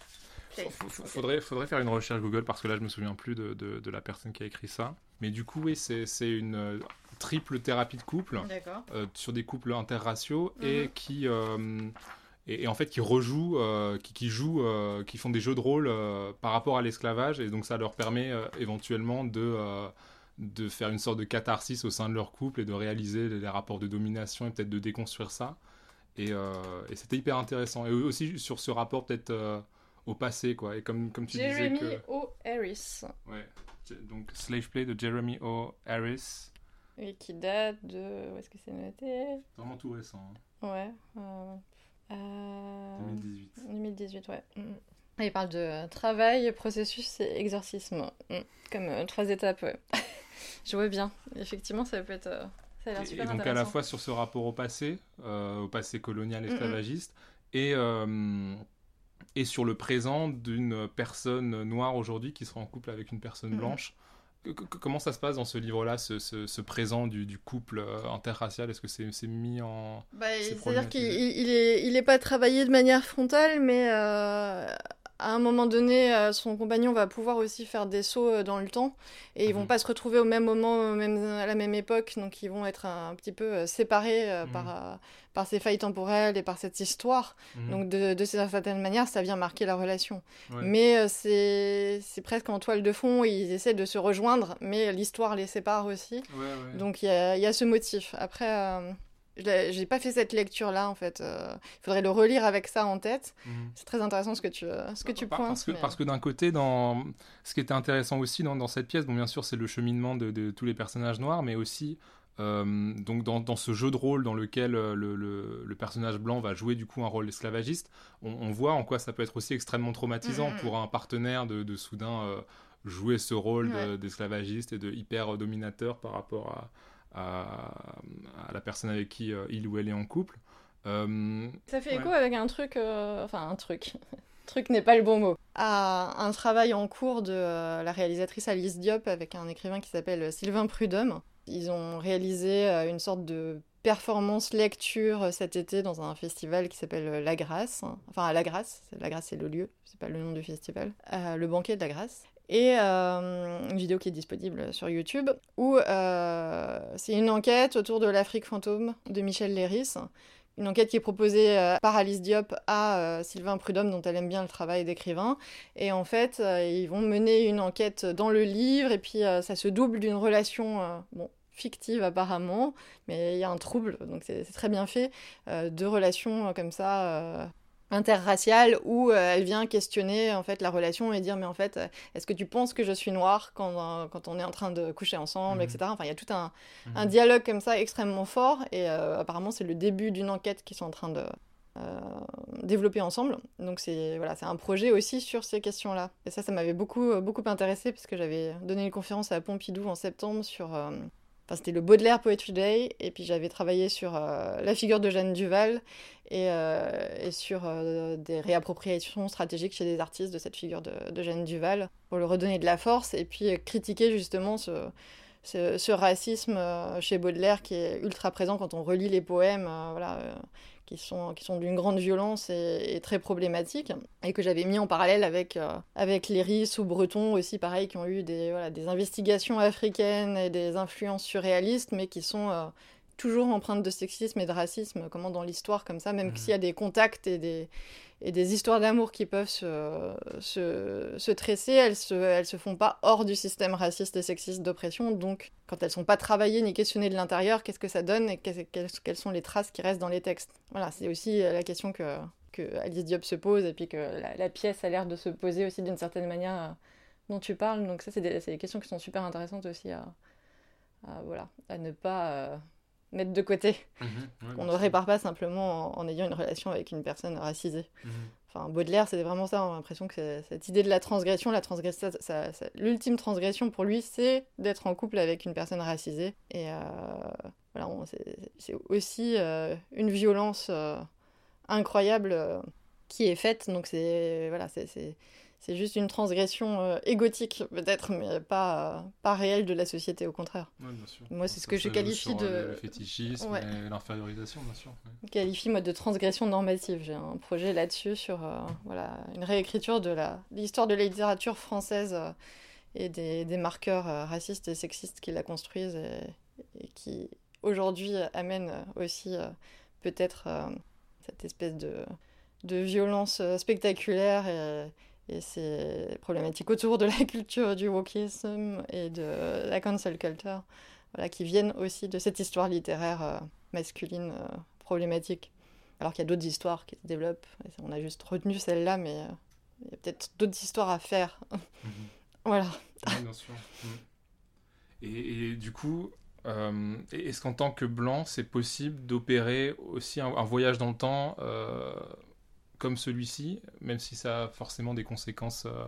Faudrait faudrait faire une recherche Google parce que là je me souviens plus de, de, la personne qui a écrit ça. Mais du coup oui c'est une triple thérapie de couple sur des couples interraciaux et mhm. qui et, en fait qui rejouent, euh, qui, qui, jouent, euh, qui font des jeux de rôle euh, par rapport à l'esclavage, et donc ça leur permet éventuellement de, de faire une sorte de catharsis au sein de leur couple et de réaliser les, rapports de domination et peut-être de déconstruire ça. Et, et c'était hyper intéressant. Et aussi sur ce rapport peut-être au passé, quoi. Et comme, comme tu disais que... O. Harris. Ouais, donc Slave Play de Jeremy O. Harris. Et qui date de. Où est-ce que c'est noté? Vraiment tout récent. hein. Ouais. 2018. 2018, ouais. Mm. Il parle de travail, processus et exorcisme. Mm. Comme trois étapes, ouais. Je vois bien. Effectivement, ça peut être. Ça a l'air super et donc à la fois sur ce rapport au passé, au passé colonial esclavagiste, et, et sur le présent d'une personne noire aujourd'hui qui sera en couple avec une personne blanche. Comment ça se passe dans ce livre-là, ce, ce, présent du, du couple interracial? Est-ce que c'est mis en... Bah, C'est-à-dire qu'il il est, il est pas travaillé de manière frontale, mais euh, à un moment donné, euh, son compagnon va pouvoir aussi faire des sauts euh, dans le temps et ils vont mhm. pas se retrouver au même moment, même, à la même époque, donc ils vont être un, petit peu euh, séparés mhm. par, par ces failles temporelles et par cette histoire. Mhm. Donc de, de certaine manière, ça vient marquer la relation. Mais c'est presque en toile de fond, ils essaient de se rejoindre, mais l'histoire les sépare aussi. donc il y a, y a, ce motif. Après j'ai pas fait cette lecture-là, en fait. Il euh, faudrait le relire avec ça en tête. Mhm. C'est très intéressant ce que tu, euh, ce que tu pointes. Parce que, parce que d'un côté, dans... ce qui était intéressant aussi dans, dans cette pièce, bon, bien sûr, c'est le cheminement de, de, tous les personnages noirs, mais aussi euh, donc dans, dans, ce jeu de rôle dans lequel le, le, le, personnage blanc va jouer du coup un rôle esclavagiste, on, voit en quoi ça peut être aussi extrêmement traumatisant mhm. pour un partenaire de, de soudain jouer ce rôle d'esclavagiste et de hyper dominateur par rapport à à, la personne avec qui euh, il ou elle est en couple. Euh, ça fait écho avec un truc, euh, enfin un truc, truc n'est pas le bon mot, à un travail en cours de la réalisatrice Alice Diop avec un écrivain qui s'appelle Sylvain Prudhomme. Ils ont réalisé une sorte de performance lecture cet été dans un festival qui s'appelle La Grâce. Enfin, à La Grâce, La Grâce c'est le lieu, c'est pas le nom du festival. le banquet de La Grâce et euh, une vidéo qui est disponible sur YouTube, où euh, c'est une enquête autour de l'Afrique fantôme de Michel Léris. Une enquête qui est proposée euh, par Alice Diop à Sylvain Prudhomme, dont elle aime bien le travail d'écrivain. Et en fait, ils vont mener une enquête dans le livre, et puis ça se double d'une relation, bon, fictive apparemment, mais il y a un trouble, donc c'est très bien fait, de relations comme ça interraciale où euh, elle vient questionner en fait la relation et dire mais en fait euh, est-ce que tu penses que je suis noire quand, euh, quand on est en train de coucher ensemble etc mhm. enfin il y a tout un, un, mhm. dialogue comme ça extrêmement fort et apparemment c'est le début d'une enquête qu'ils sont en train de développer ensemble donc c'est voilà c'est un projet aussi sur ces questions là et ça ça m'avait beaucoup beaucoup intéressé parce que j'avais donné une conférence à Pompidou en septembre sur C'était le Baudelaire Poetry Day, et puis j'avais travaillé sur euh, la figure de Jeanne Duval et, euh, sur euh, des réappropriations stratégiques chez des artistes de cette figure de, Jeanne Duval, pour lui redonner de la force, et puis critiquer justement ce, racisme chez Baudelaire qui est ultra présent quand on relit les poèmes. Qui sont, qui sont d'une grande violence et, très problématiques, et que j'avais mis en parallèle avec, euh, avec les ou Breton aussi, pareil, qui ont eu des, voilà, des investigations africaines et des influences surréalistes, mais qui sont euh, toujours empreintes de sexisme et de racisme, comment dans l'histoire comme ça, même mmh. s'il y a des contacts et des, et des histoires d'amour qui peuvent se, se, se, tresser, elles se, elles se font pas hors du système raciste et sexiste d'oppression. Donc, quand elles sont pas travaillées ni questionnées de l'intérieur, qu'est-ce que ça donne et quelles, sont les traces qui restent dans les textes? Voilà, c'est aussi la question que, que Alice Diop se pose et puis que la, pièce a l'air de se poser aussi d'une certaine manière euh, dont tu parles. Donc ça, c'est des, des, questions qui sont super intéressantes aussi à, voilà, à ne pas... Euh, mettre de côté. Mhm, on ne répare pas simplement en, ayant une relation avec une personne racisée. Mhm. Enfin, Baudelaire, c'était vraiment ça. On a l'impression que cette idée de la transgression, la transgression, l'ultime transgression pour lui, c'est d'être en couple avec une personne racisée. Et euh, voilà, c'est aussi euh, une violence euh, incroyable qui est faite. Donc c'est voilà, c'est c'est juste une transgression euh, égotique, peut-être, mais pas, pas réelle de la société, au contraire. Moi, c'est ce que je qualifie de. Le fétichisme et l'infériorisation, bien sûr. Je qualifie, moi, de transgression normative. J'ai un projet là-dessus sur euh, voilà, une réécriture de l'histoire de la littérature française euh, et des, des, marqueurs racistes et sexistes qui la construisent et, et qui, aujourd'hui, amènent aussi peut-être cette espèce de, de violence spectaculaire et et c'est problématique autour de la culture du wokisme et de la cancel culture, voilà, qui viennent aussi de cette histoire littéraire euh, masculine euh, problématique. Alors qu'il y a d'autres histoires qui se développent. on a juste retenu celle-là, mais euh, il y a peut-être d'autres histoires à faire. Mhm. voilà. bien sûr. Mhm. Et, et, du coup, Est-ce qu'en tant que blanc, c'est possible d'opérer aussi un, un, voyage dans le temps comme celui-ci, même si ça a forcément des conséquences euh,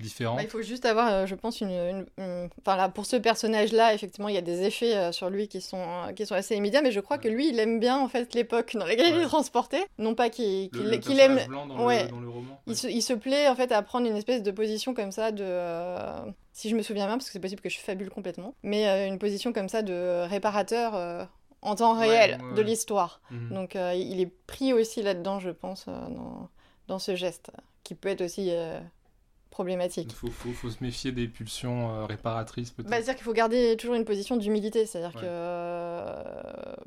différentes bah, Il faut juste avoir, euh, je pense, une, une, une... Enfin, là, pour ce personnage-là, effectivement, il y a des effets euh, sur lui qui sont, qui sont assez immédiats, mais je crois que lui, il aime bien en fait l'époque dans laquelle ouais. il est transporté. Non pas qu'il qu qu aime. Dans, ouais. le, dans le roman. Il, se, il se plaît en fait à prendre une espèce de position comme ça de. Si je me souviens bien, parce que c'est possible que je fabule complètement, mais euh, une position comme ça de réparateur euh, en temps réel ouais, de l'histoire. -hmm. Donc euh, il est pris aussi là-dedans, je pense, euh, dans, dans, ce geste, qui peut être aussi euh, problématique. Il faut, faut, faut, se méfier des pulsions euh, réparatrices, peut-être. Bah, C'est-à-dire qu'il faut garder toujours une position d'humilité. C'est-à-dire que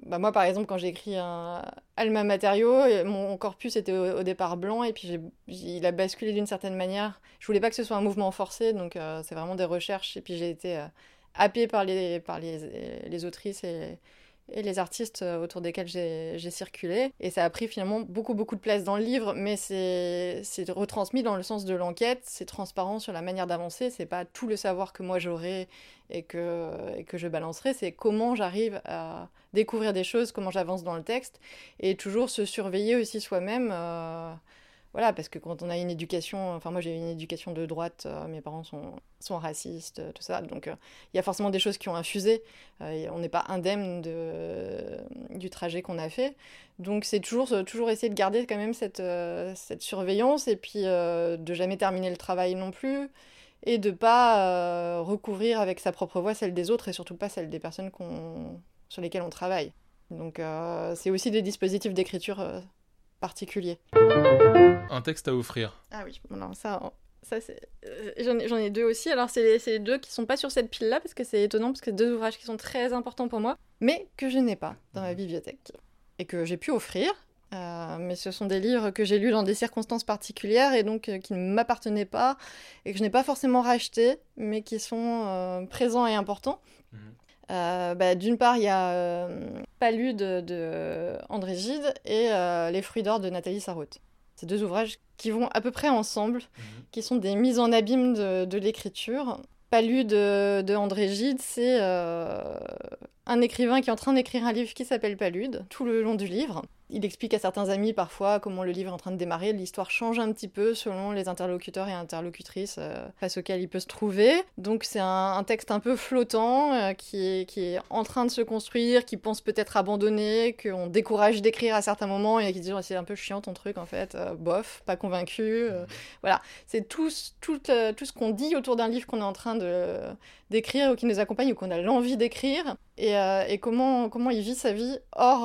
bah, moi, par exemple, quand j'ai écrit un Alma Matériaux, mon corpus était au, au départ blanc et puis il a basculé d'une certaine manière. Je voulais pas que ce soit un mouvement forcé, donc euh, c'est vraiment des recherches. Et puis j'ai été happée par les, par les, les autrices et et les artistes euh, autour desquels j'ai circulé. Et ça a pris finalement beaucoup, beaucoup de place dans le livre, mais c'est retransmis dans le sens de l'enquête, c'est transparent sur la manière d'avancer, c'est pas tout le savoir que moi j'aurai et que, et que je balancerai, c'est comment j'arrive à découvrir des choses, comment j'avance dans le texte, et toujours se surveiller aussi soi-même. Euh, voilà, parce que quand on a une éducation, enfin moi j'ai une éducation de droite, euh, mes parents sont, racistes, tout ça, donc il euh, y a forcément des choses qui ont infusé, euh, on n'est pas indemne de, du trajet qu'on a fait, donc c'est toujours, toujours essayer de garder quand même cette, cette surveillance et puis de jamais terminer le travail non plus, et de pas recouvrir avec sa propre voix celle des autres et surtout pas celle des personnes sur lesquelles on travaille. Donc c'est aussi des dispositifs d'écriture particuliers. Un texte à offrir. Ah oui, non, ça, ça euh, j'en ai, deux aussi. Alors, c'est les, les, deux qui sont pas sur cette pile-là, parce que c'est étonnant, parce que c'est deux ouvrages qui sont très importants pour moi, mais que je n'ai pas dans ma bibliothèque. Et que j'ai pu offrir. Euh, mais ce sont des livres que j'ai lus dans des circonstances particulières et donc euh, qui ne m'appartenaient pas et que je n'ai pas forcément rachetés, mais qui sont euh, présents et importants. Mmh. Euh, bah, D'une part, il y a Palude de, André Gide et Les fruits d'or de Nathalie Sarraute. Ces deux ouvrages qui vont à peu près ensemble, mmh. qui sont des mises en abîme de, de l'écriture. Palude de, de André Gide, c'est un écrivain qui est en train d'écrire un livre qui s'appelle Palude, tout le long du livre. Il explique à certains amis parfois comment le livre est en train de démarrer. L'histoire change un petit peu selon les interlocuteurs et interlocutrices euh, face auxquels il peut se trouver. Donc c'est un, un, texte un peu flottant euh, qui, est, qui est en train de se construire, qui pense peut-être abandonner, qu'on décourage d'écrire à certains moments et qui dit oh, c'est un peu chiant ton truc en fait, euh, bof, pas convaincu. Euh, voilà, c'est tout, tout, tout ce qu'on dit autour d'un livre qu'on est en train d'écrire ou qui nous accompagne ou qu'on a l'envie d'écrire et, et, comment, comment il vit sa vie hors,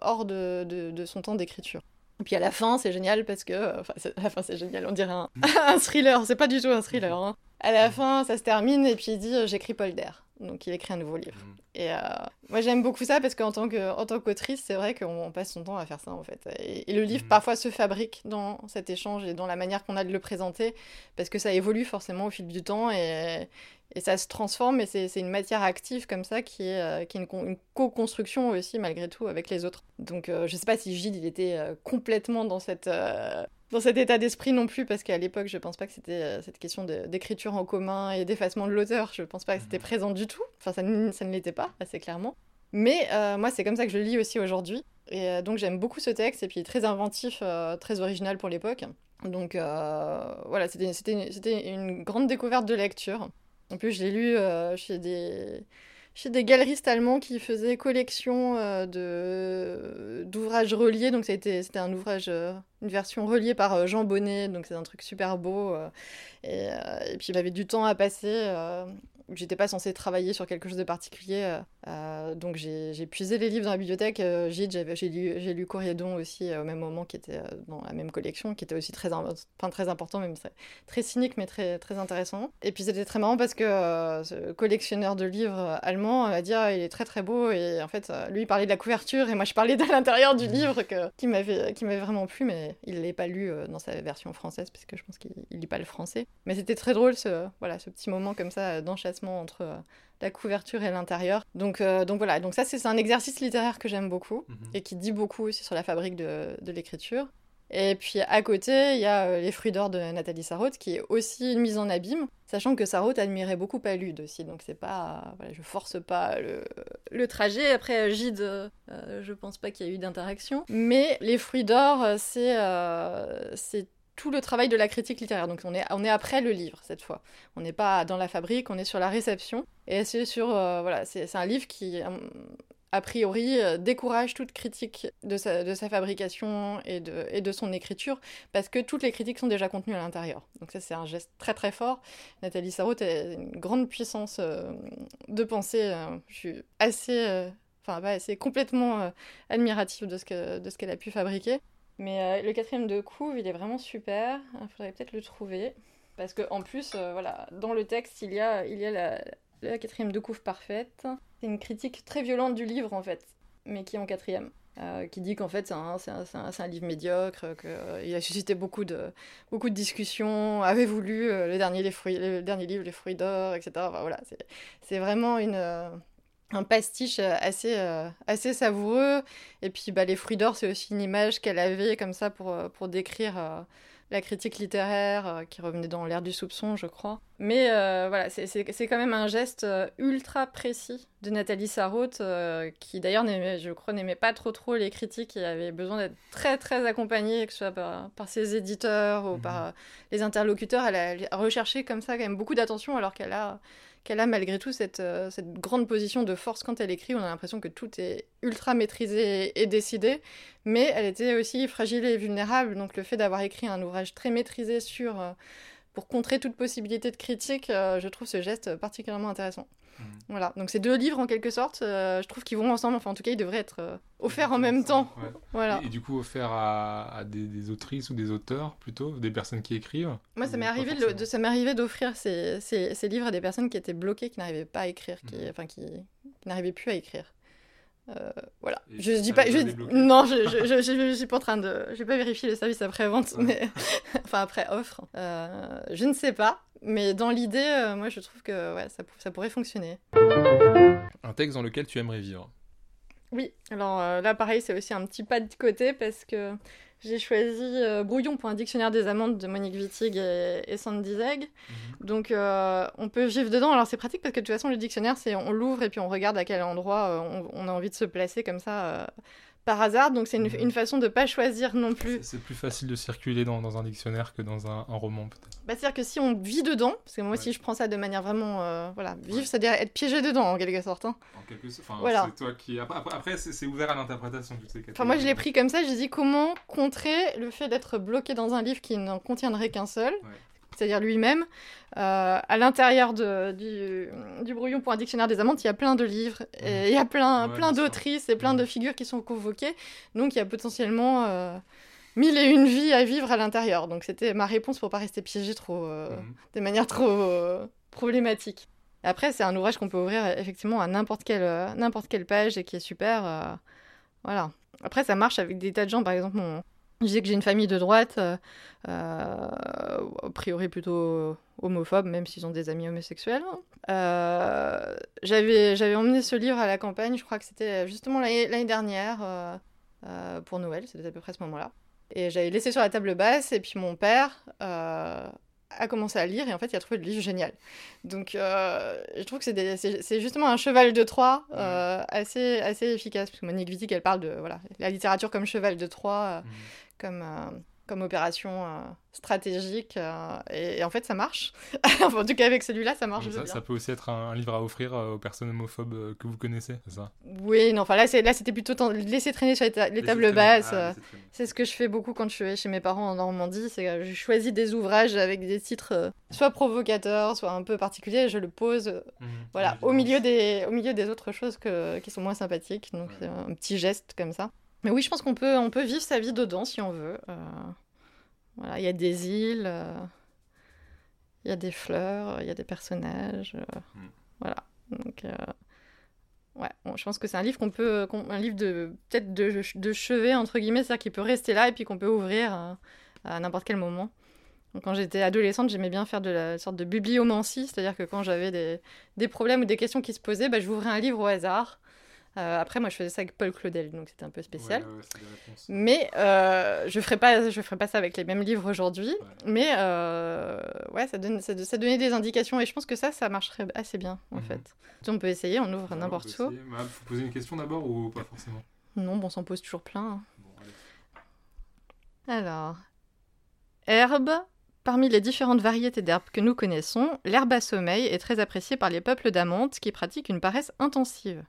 hors de, de de, de son temps d'écriture. Et puis à la fin, c'est génial parce que. Enfin, à la fin, c'est génial, on dirait un, un thriller, c'est pas du tout un thriller. Hein. À la fin, ça se termine et puis il dit J'écris Polder. Donc il écrit un nouveau livre. Mmh. Et euh, moi j'aime beaucoup ça parce qu'en tant qu'autrice, c'est vrai qu'on passe son temps à faire ça en fait. Et, et le livre mmh. parfois se fabrique dans cet échange et dans la manière qu'on a de le présenter parce que ça évolue forcément au fil du temps et, et ça se transforme et c'est une matière active comme ça qui est, euh, qui est une, une co-construction aussi malgré tout avec les autres. Donc euh, je sais pas si Gilles il était euh, complètement dans cette dans cet état d'esprit non plus, parce qu'à l'époque, je pense pas que c'était euh, cette question d'écriture en commun et d'effacement de l'auteur, je pense pas que c'était présent du tout. Enfin, ça, ça ne l'était pas, assez clairement. Mais euh, moi, c'est comme ça que je lis aussi aujourd'hui. Et euh, donc, j'aime beaucoup ce texte, et puis très inventif, très original pour l'époque. Donc, voilà, c'était une, une grande découverte de lecture. En plus, je l'ai lu chez des chez des galeristes allemands qui faisaient collection euh, d'ouvrages reliés. Donc c'était un ouvrage, euh, une version reliée par euh, Jean Bonnet, donc c'est un truc super beau. Et, et, puis il avait du temps à passer. Euh, J'étais pas censée travailler sur quelque chose de particulier, euh, donc j'ai puisé les livres dans la bibliothèque. Euh, Gide, j'ai lu, lu Courrier-Don aussi au même moment, qui était dans la même collection, qui était aussi très, enfin, très important, même très, très cynique, mais très, très intéressant. Et puis c'était très marrant parce que ce collectionneur de livres allemand a dit ah, il est très très beau, et en fait, lui il parlait de la couverture, et moi je parlais de l'intérieur du livre que, qui m'avait vraiment plu, mais il l'avait pas lu dans sa version française, parce que je pense qu'il lit pas le français. Mais c'était très drôle ce, voilà, ce petit moment comme ça entre euh, la couverture et l'intérieur. Donc, euh, donc voilà, donc ça c'est un exercice littéraire que j'aime beaucoup -hmm. et qui dit beaucoup aussi sur la fabrique de, de l'écriture. Et puis à côté, il y a euh, Les fruits d'or de Nathalie Sarraute, qui est aussi une mise en abîme, sachant que Sarraute admirait beaucoup Palude aussi, donc c'est pas. Voilà, je force pas le, trajet. Après, Gide, euh, je pense pas qu'il y ait eu d'interaction. Mais Les fruits d'or, c'est c'est tout le travail de la critique littéraire. Donc on est, on est après le livre cette fois. On n'est pas dans la fabrique, on est sur la réception. Et c'est sur voilà, c'est un livre qui a priori, euh, décourage toute critique de sa, de sa fabrication et de, et de, son écriture, parce que toutes les critiques sont déjà contenues à l'intérieur. Donc ça, c'est un geste très très fort. Nathalie Sarraute a une grande puissance euh, de pensée. Euh, je suis assez, enfin pas assez, complètement admirative de ce qu'elle a pu fabriquer. Mais le quatrième de couve, il est vraiment super. Il faudrait peut-être le trouver. Parce qu'en plus, voilà, dans le texte, il y a, il y a la, quatrième de couve parfaite. C'est une critique très violente du livre en fait, mais qui est en quatrième. Euh, qui dit qu'en fait c'est un, un, un, livre médiocre, qu'il euh, a suscité beaucoup de, beaucoup de discussions, avait voulu euh, le, dernier, les fruits, le dernier livre, Les fruits d'or, etc. voilà, c'est vraiment une, un pastiche assez, assez savoureux. Et puis bah, Les fruits d'or, c'est aussi une image qu'elle avait comme ça pour, pour décrire la critique littéraire euh, qui revenait dans l'ère du soupçon, je crois. Mais euh, voilà, c'est quand même un geste euh, ultra précis de Nathalie Sarraute, qui d'ailleurs, je crois, n'aimait pas trop trop les critiques et avait besoin d'être très très accompagnée, que ce soit par, ses éditeurs ou par mhm. les interlocuteurs. Elle a recherché comme ça quand même beaucoup d'attention alors qu'elle a qu'elle a malgré tout cette, euh, cette, grande position de force quand elle écrit. On a l'impression que tout est ultra maîtrisé et décidé, mais elle était aussi fragile et vulnérable. Donc le fait d'avoir écrit un ouvrage très maîtrisé sur, euh, pour contrer toute possibilité de critique, euh, je trouve ce geste particulièrement intéressant. Mmh. Voilà, donc ces deux livres en quelque sorte, euh, je trouve qu'ils vont ensemble, enfin en tout cas ils devraient être euh, offerts en même temps. Voilà. Et, du coup offerts à, des, autrices ou des auteurs plutôt, des personnes qui écrivent? Moi ça m'est arrivé, de, ça m'est arrivé d'offrir ces, ces, livres à des personnes qui étaient bloquées, qui n'arrivaient pas à écrire, qui, mmh. enfin qui n'arrivaient plus à écrire. Euh, voilà. je dis pas. Je, non, je, je, je, suis pas en train de. Je vais pas vérifier les services après-vente, mais. enfin, après offre. Euh, je ne sais pas. Mais dans l'idée, euh, moi, je trouve que ouais, ça, ça, pourrait fonctionner. Un texte dans lequel tu aimerais vivre Oui. Alors là, pareil, c'est aussi un petit pas de côté parce que j'ai choisi euh, Brouillon pour un dictionnaire des amandes de Monique Wittig et, Sandy Zeg. Mhm. Donc euh, on peut vivre dedans. Alors c'est pratique parce que de toute façon le dictionnaire c'est on l'ouvre et puis on regarde à quel endroit euh, on, a envie de se placer comme ça par hasard, donc c'est une, façon de pas choisir non plus. C'est plus facile de circuler dans, dans, un dictionnaire que dans un, roman peut-être. Bah, C'est-à-dire que si on vit dedans, parce que moi aussi je prends ça de manière vraiment... Euh, voilà, vivre, c'est-à-dire être piégé dedans en quelque sorte. Hein. En quelque sorte, voilà. c'est toi qui... Après, après c'est ouvert à l'interprétation toutes ces Enfin moi je l'ai pris comme ça, j'ai dit comment contrer le fait d'être bloqué dans un livre qui n'en contiendrait qu'un seul, c'est-à-dire lui-même. Euh, à l'intérieur du, du, brouillon pour un dictionnaire des amantes, il y a plein de livres, et il y a plein, plein d'autrices et plein de figures qui sont convoquées, donc il y a potentiellement euh, mille et une vies à vivre à l'intérieur. Donc c'était ma réponse pour pas rester piégé trop, euh, mhm. de manière trop problématique. Après, c'est un ouvrage qu'on peut ouvrir effectivement à n'importe quelle, n'importe quelle page et qui est super. voilà. Après, ça marche avec des tas de gens. Par exemple, mon, je disais que j'ai une famille de droite, euh, euh, a priori plutôt homophobe, même s'ils ont des amis homosexuels. Euh, j'avais, emmené ce livre à la campagne, je crois que c'était justement l'année, dernière, pour Noël, c'était à peu près ce moment-là. Et j'avais laissé sur la table basse, et puis mon père a commencé à lire et en fait il a trouvé le livre génial. Donc euh, je trouve que c'est justement un cheval de Troie euh, assez, assez efficace parce que Monique Wittig elle parle de voilà, la littérature comme cheval de Troie, euh, mmh. Comme comme opération euh, stratégique. Euh, et, en fait, ça marche. en tout cas, avec celui-là, ça marche. Ça, ça, peut aussi être un, livre à offrir euh, aux personnes homophobes que vous connaissez, c'est ça? Oui, non, enfin là, c'était plutôt laisser traîner sur les, tables basses. Ah, c'est ce que je fais beaucoup quand je suis chez mes parents en Normandie. C'est que je choisis des ouvrages avec des titres soit provocateurs, soit un peu particuliers, et je le pose mmh. voilà, au, milieu des, au milieu des autres choses que, qui sont moins sympathiques. Donc, c'est un petit geste comme ça. Mais oui, je pense qu'on peut, on peut vivre sa vie dedans si on veut. Euh, voilà, il y a des îles, euh, il y a des fleurs, il y a des personnages. Euh, mm. Voilà. Donc, ouais, je pense que c'est un livre qu'on peut, un livre de peut-être de, de, chevet entre guillemets, c'est-à-dire qu'il peut rester là et puis qu'on peut ouvrir à, n'importe quel moment. Donc, quand j'étais adolescente, j'aimais bien faire de la sorte de bibliomancie, c'est-à-dire que quand j'avais des, des, problèmes ou des questions qui se posaient, bah, je ouvrais un livre au hasard Euh, après, moi, je faisais ça avec Paul Claudel, donc c'était un peu spécial. Ouais, ouais. Mais euh, je ferai pas, je ferai pas ça avec les mêmes livres aujourd'hui. Mais euh, ouais, ça, donne, ça, ça donnait des indications et je pense que ça, ça marcherait assez bien en Mhm. fait. On peut essayer, on ouvre n'importe où. Bah, faut poser une question d'abord ou pas forcément? Non, bon, on s'en pose toujours plein. hein. Bon. Alors, herbe. Parmi les différentes variétés d'herbes que nous connaissons, l'herbe à sommeil est très appréciée par les peuples d'Amante qui pratiquent une paresse intensive.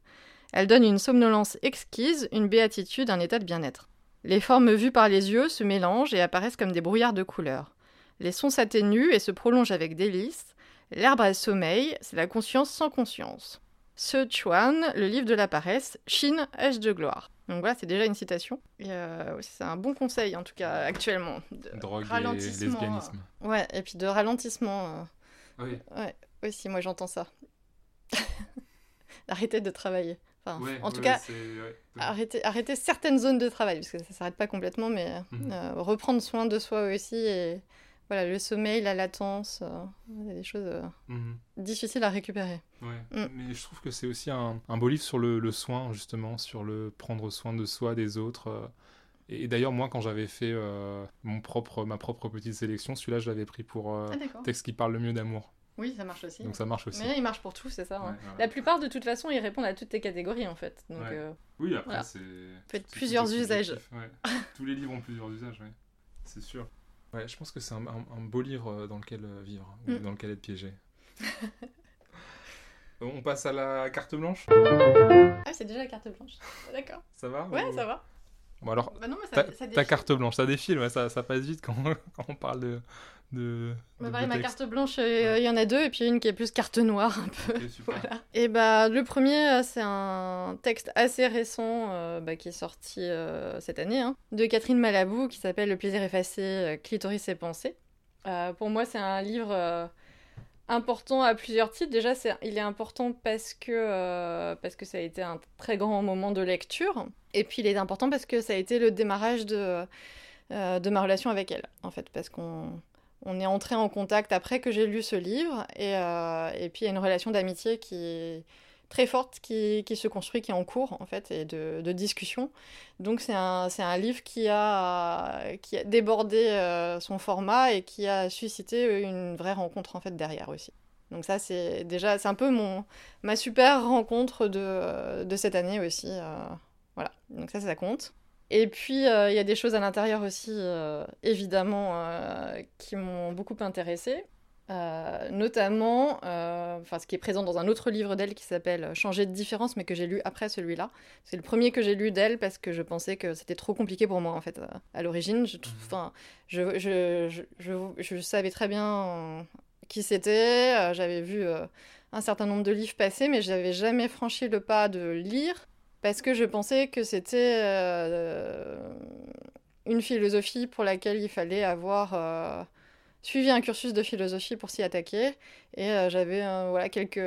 Elle donne une somnolence exquise, une béatitude, un état de bien-être. Les formes vues par les yeux se mélangent et apparaissent comme des brouillards de couleurs. Les sons s'atténuent et se prolongent avec délice. L'herbe à sommeil, c'est la conscience sans conscience. Ce Chuan, le livre de la paresse, Chine, âge de gloire. Donc voilà, c'est déjà une citation. Et euh, c'est un bon conseil en tout cas actuellement. De Drogue et ralentissement, lesbianisme. euh, Ouais, et puis de ralentissement. euh, Oui. Ouais, aussi, moi j'entends ça. Arrêtez de travailler. Enfin, Ouais, en tout ouais, cas, ouais. arrêter, arrêter certaines zones de travail, parce que ça s'arrête pas complètement, mais Mhm. euh, reprendre soin de soi aussi. Et voilà, le sommeil, la latence, euh, des choses euh, Mhm. difficiles à récupérer. Mm. Mais je trouve que c'est aussi un, un beau livre sur le, le soin, justement, sur le prendre soin de soi, des autres. euh. Et, et d'ailleurs, moi, quand j'avais fait euh, mon propre, ma propre petite sélection, celui-là, je l'avais pris pour euh, d'accord. texte qui parle le mieux d'amour. Oui, ça marche aussi. Donc ça marche aussi. Mais il marche pour tout, c'est ça. hein. Ouais. La plupart, de toute façon, ils répondent à toutes tes catégories, en fait. Donc, Ouais. euh, Oui, après, Voilà. c'est. Faites plusieurs usages. Tous les livres ont plusieurs usages, ouais. C'est sûr. Ouais, je pense que c'est un, un- un beau livre euh, dans lequel euh, vivre, ou Mm. dans lequel être piégé. On passe à la carte blanche Ah, c'est déjà la carte blanche. D'accord. Ça va Ouais, ou- ça va. Bon, alors, Bah non, mais ta, ça, ça ta carte blanche, ça défile, ouais, ça, ça passe vite quand, quand on parle de. De, Bah de pareil, ma carte blanche, euh, il y en a deux, et puis une qui est plus carte noire, un peu. Ok, super. Voilà. Et bah, le premier, euh, c'est un texte assez récent euh, bah, qui est sorti euh, cette année, hein, de Catherine Malabou, qui s'appelle Le plaisir effacé, clitoris et pensée. Euh, pour moi, c'est un livre important à plusieurs titres. Déjà, c'est, il est important parce que, euh, parce que ça a été un très grand moment de lecture. Et puis, il est important parce que ça a été le démarrage de, euh, de ma relation avec elle, en fait, parce qu'on on est entré en contact après que j'ai lu ce livre, et, euh, et puis il y a une relation d'amitié qui est très forte, qui, qui se construit, qui est en cours, en fait, et de, de discussion. Donc c'est un, un livre qui a, qui a débordé euh, son format et qui a suscité une vraie rencontre, en fait, derrière aussi. Donc ça, c'est déjà, c'est un peu mon, ma super rencontre de, de cette année aussi. euh, voilà, donc ça, ça compte. Et puis, euh, il y a des choses à l'intérieur aussi, euh, évidemment, euh, qui m'ont beaucoup intéressée. Notamment, enfin, ce qui est présent dans un autre livre d'elle qui s'appelle Changer de différence, mais que j'ai lu après celui-là. C'est le premier que j'ai lu d'elle parce que je pensais que c'était trop compliqué pour moi, en fait, à, l'origine. Je, enfin, je, je, je, je, je savais très bien qui c'était, j'avais vu un certain nombre de livres passer, mais j'avais jamais franchi le pas de lire parce que je pensais que c'était euh, une philosophie pour laquelle il fallait avoir euh, suivi un cursus de philosophie pour s'y attaquer. Et euh, j'avais euh, voilà, quelques,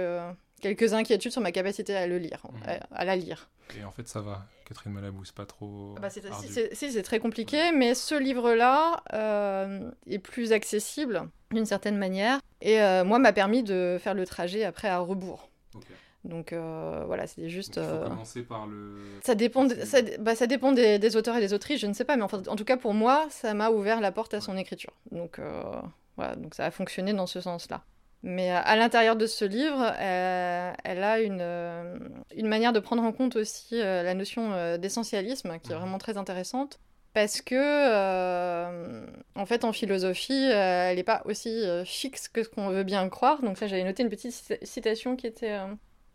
quelques inquiétudes sur ma capacité à le lire, Mhm. à, à la lire. Et en fait, ça va. Catherine Malabou, c'est pas trop. Bah, c'est, ardu. si, c'est, si, c'est très compliqué, mais ce livre-là euh, est plus accessible d'une certaine manière. Et euh, moi, m'a permis de faire le trajet après à rebours. Ok. Donc euh, voilà, c'est juste. Donc, il faut euh, commencer par le. Ça dépend, de- C'est- ça, bah, ça dépend des, des auteurs et des autrices, je ne sais pas, mais enfin, en tout cas pour moi, ça m'a ouvert la porte à son écriture. Donc euh, voilà, donc ça a fonctionné dans ce sens-là. Mais à l'intérieur de ce livre, euh, elle a une, une manière de prendre en compte aussi la notion d'essentialisme qui est Mhm. vraiment très intéressante. Parce que, en fait, en philosophie, elle n'est pas aussi fixe que ce qu'on veut bien croire. Donc ça, j'avais noté une petite cita- citation qui était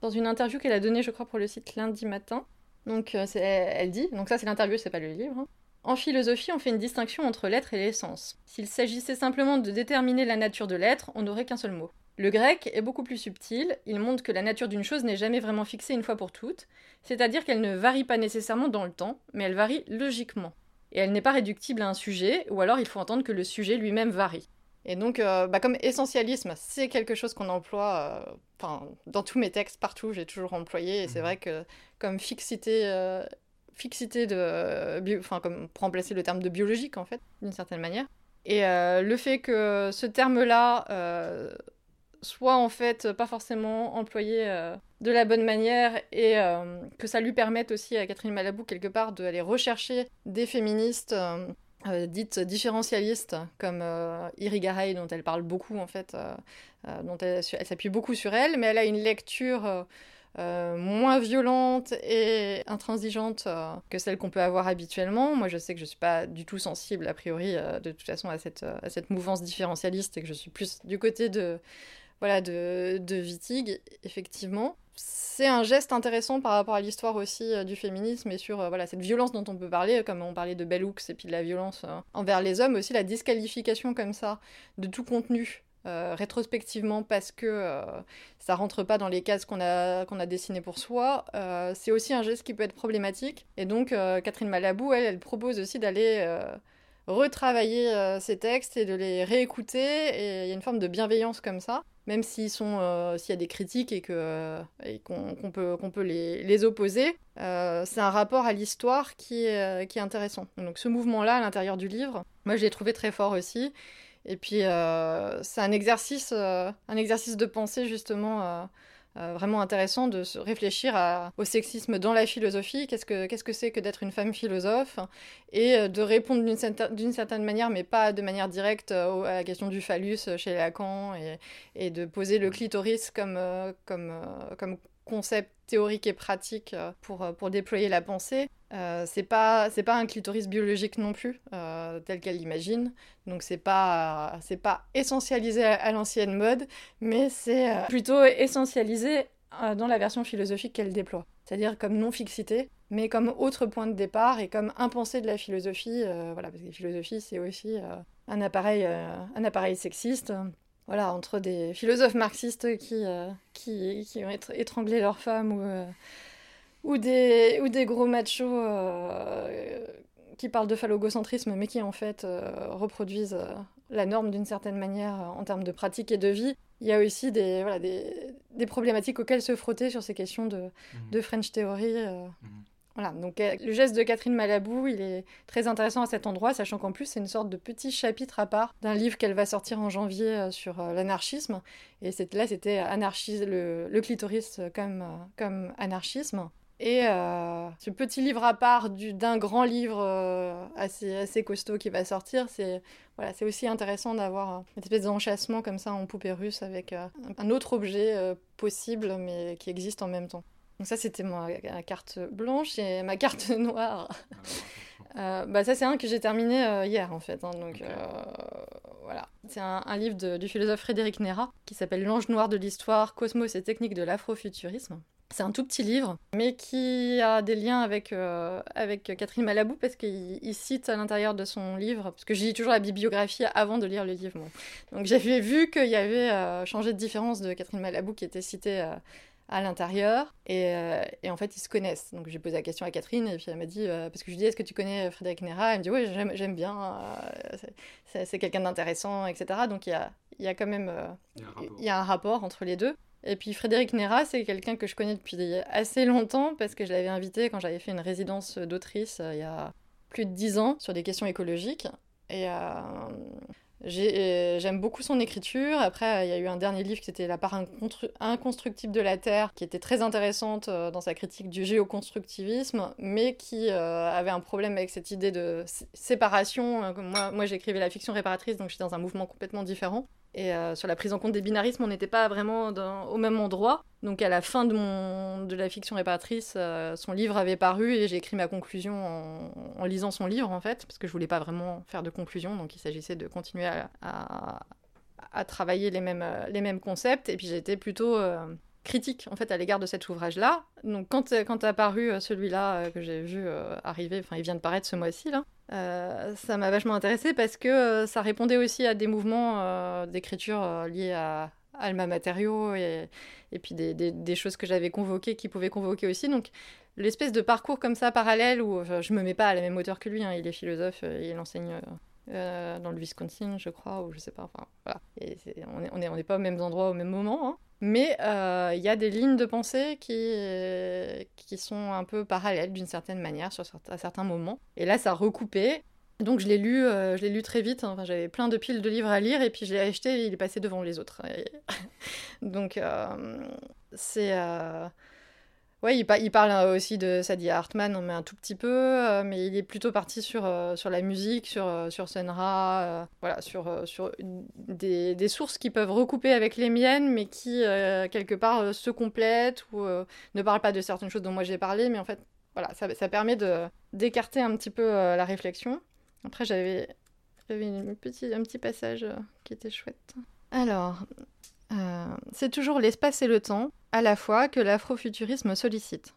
dans une interview qu'elle a donnée, je crois, pour le site Lundi Matin. Donc euh, elle dit, donc ça c'est l'interview, c'est pas le livre. hein. En philosophie, on fait une distinction entre l'être et l'essence. S'il s'agissait simplement de déterminer la nature de l'être, on n'aurait qu'un seul mot. Le grec est beaucoup plus subtil, il montre que la nature d'une chose n'est jamais vraiment fixée une fois pour toutes, c'est-à-dire qu'elle ne varie pas nécessairement dans le temps, mais elle varie logiquement. Et elle n'est pas réductible à un sujet, ou alors il faut entendre que le sujet lui-même varie. Et donc, euh, bah, comme essentialisme, c'est quelque chose qu'on emploie, euh, dans tous mes textes, partout, j'ai toujours employé, et c'est Mhm. vrai que comme fixité, euh, fixité de, euh, enfin, comme pour remplacer le terme de biologique, en fait, d'une certaine manière. Et le fait que ce terme-là soit en fait pas forcément employé de la bonne manière et que ça lui permette aussi à Catherine Malabou quelque part d'aller rechercher des féministes dites différentialistes comme Irigaray dont elle parle beaucoup en fait, dont elle s'appuie beaucoup sur elle, mais elle a une lecture euh, moins violente et intransigeante euh, que celle qu'on peut avoir habituellement. Moi, je sais que je ne suis pas du tout sensible, a priori, euh, de toute façon, à cette, à cette mouvance différentialiste et que je suis plus du côté de, voilà, de, de Wittig, effectivement. C'est un geste intéressant par rapport à l'histoire aussi du féminisme et sur voilà, cette violence dont on peut parler, comme on parlait de Bell et puis de la violence envers les hommes, aussi la disqualification comme ça de tout contenu euh, rétrospectivement parce que euh, ça rentre pas dans les cases qu'on a, qu'on a dessinées pour soi, euh, c'est aussi un geste qui peut être problématique. Et donc Catherine Malabou, elle, elle propose aussi d'aller retravailler ces textes et de les réécouter. Et il y a une forme de bienveillance comme ça, même sont, s'il y a des critiques et et qu'on, peut, les, opposer. c'est un rapport à l'histoire qui est, intéressant. Donc ce mouvement-là à l'intérieur du livre, moi je l'ai trouvé très fort aussi. Et puis, euh, c'est un exercice, euh, un exercice de pensée, justement, euh, vraiment intéressant de se réfléchir au sexisme dans la philosophie. Qu'est-ce que c'est -ce que, d'être une femme philosophe? Et de répondre d'une certaine, manière, mais pas de manière directe, à la question du phallus chez Lacan, et, et de poser le clitoris comme concept théorique et pratique pour, pour déployer la pensée. Euh, c'est pas c'est pas un clitoris biologique non plus euh, tel qu'elle l'imagine. Donc c'est pas c'est pas essentialisé à, l'ancienne mode mais c'est euh, plutôt essentialisé dans la version philosophique qu'elle déploie. C'est-à-dire comme non fixité mais comme autre point de départ et comme impensé de la philosophie voilà parce que la philosophie c'est aussi un appareil un appareil sexiste voilà entre des philosophes marxistes qui qui, qui ont étranglé leurs femmes ou ou des, ou des gros machos euh, qui parlent de phallogocentrisme, mais qui en fait euh, reproduisent euh, la norme d'une certaine manière en termes de pratique et de vie. Il y a aussi des, voilà, des, des problématiques auxquelles se frotter sur ces questions de, mhm. de French Theory. Mhm. Donc le geste de Catherine Malabou, il est très intéressant à cet endroit, sachant qu'en plus c'est une sorte de petit chapitre à part d'un livre qu'elle va sortir en janvier sur l'anarchisme. Et là c'était le, le, clitoris comme, anarchisme. Et euh, ce petit livre à part d'un grand livre euh, assez, costaud qui va sortir, c'est voilà, aussi intéressant d'avoir une espèce d'enchassement comme ça en poupée russe avec euh, un autre objet possible mais qui existe en même temps. Donc ça c'était ma, carte blanche et ma carte noire. bah ça c'est un que j'ai terminé hier en fait. Hein, donc voilà, c'est un, un, livre de, du philosophe Frédéric Nera qui s'appelle L'ange noir de l'histoire, cosmos et techniques de l'afrofuturisme. C'est un tout petit livre, mais qui a des liens avec, euh, avec Catherine Malabou, parce qu'il cite à l'intérieur de son livre, parce que j'ai toujours la bibliographie avant de lire le livre. Donc j'avais vu qu'il y avait euh, changé de différence de Catherine Malabou qui était citée euh, à l'intérieur, et, et, en fait ils se connaissent. Donc j'ai posé la question à Catherine, et puis elle m'a dit, parce que je lui dis, est-ce que tu connais Frédéric Nera? Elle me dit, oui, j'aime bien, c'est quelqu'un d'intéressant, etc. Donc il y a, y a quand même il y a un rapport entre les deux. Et puis Frédéric Nera, c'est quelqu'un que je connais depuis assez longtemps parce que je l'avais invité quand j'avais fait une résidence d'autrice euh, il y a plus de dix ans sur des questions écologiques. Et euh, euh, j'aime beaucoup son écriture. Après, il y a eu un dernier livre qui était La part inconstructible de la Terre, qui était très intéressante dans sa critique du géoconstructivisme, mais qui avait un problème avec cette idée de séparation. Moi, moi j'écrivais la fiction réparatrice, donc j'étais dans un mouvement complètement différent. Et euh, sur la prise en compte des binarismes, on n'était pas vraiment au même endroit. Donc à la fin de, de la fiction réparatrice, euh, son livre avait paru et j'ai écrit ma conclusion en, lisant son livre en fait, parce que je voulais pas vraiment faire de conclusion, donc il s'agissait de continuer à, travailler les mêmes, les mêmes concepts. Et puis j'étais plutôt euh, critique en fait à l'égard de cet ouvrage-là. Donc quand, quand a apparu celui-là que j'ai vu arriver, enfin il vient de paraître ce mois-ci là, euh, ça m'a vachement intéressé parce que euh, ça répondait aussi à des mouvements euh, d'écriture liés à Alma Materio et, et puis des, des, choses que j'avais convoquées qui pouvaient convoquer aussi. Donc l'espèce de parcours comme ça parallèle où je me mets pas à la même hauteur que lui, hein. il est philosophe, il enseigne dans le Wisconsin, je crois, ou je sais pas. Enfin, voilà. Et on n'est est, on est pas aux mêmes endroits au même moment. Hein. Mais il y a des lignes de pensée qui, qui sont un peu parallèles d'une certaine manière sur, à certains moments. Et là, ça recoupait. Donc je l'ai lu, je l'ai lu très vite. Hein. Enfin, j'avais plein de piles de livres à lire et puis je l'ai acheté et il est passé devant les autres. Donc c'est Ouais, il, parle euh, aussi de Sadie Hartman, mais un tout petit peu, euh, mais il est plutôt parti sur, euh, sur la musique, sur, sur Senra, voilà, sur, sur des, des, sources qui peuvent recouper avec les miennes, mais qui, quelque part, se complètent ou ne parlent pas de certaines choses dont moi j'ai parlé, mais en fait, voilà, ça, ça permet d'écarter un petit peu la réflexion. Après, j'avais un petit passage qui était chouette. Alors, c'est toujours l'espace et le temps à la fois que l'afrofuturisme sollicite.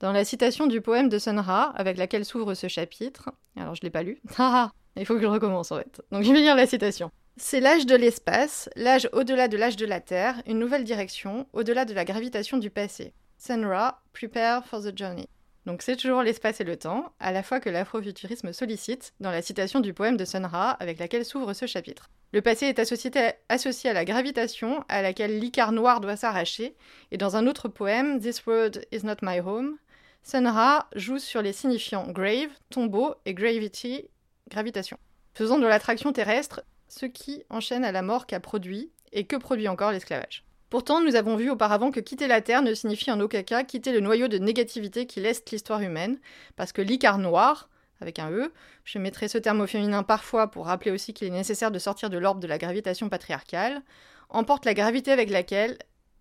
Dans la citation du poème de Sun Ra, avec laquelle s'ouvre ce chapitre, alors je l'ai pas lu, ah, il faut que je recommence en fait. Donc je vais lire la citation. C'est l'âge de l'espace, l'âge au-delà de l'âge de la Terre, une nouvelle direction, au-delà de la gravitation du passé. Sun Ra, prepare for the journey. Donc c'est toujours l'espace et le temps, à la fois que l'afrofuturisme sollicite, dans la citation du poème de Sun Ra, avec laquelle s'ouvre ce chapitre. Le passé est associé, à la gravitation, à laquelle l'Icar noir doit s'arracher, et dans un autre poème, This world is not my home, Sun Ra joue sur les signifiants grave, tombeau, et gravity, gravitation, faisant de l'attraction terrestre ce qui enchaîne à la mort qu'a produit, et que produit encore l'esclavage. Pourtant, nous avons vu auparavant que quitter la Terre ne signifie en aucun cas quitter le noyau de négativité qui laisse l'histoire humaine, parce que l'Icar noir, avec un E. Je mettrai ce terme au féminin parfois pour rappeler aussi qu'il est nécessaire de sortir de l'ordre de la gravitation patriarcale. Emporte la gravité avec laquelle.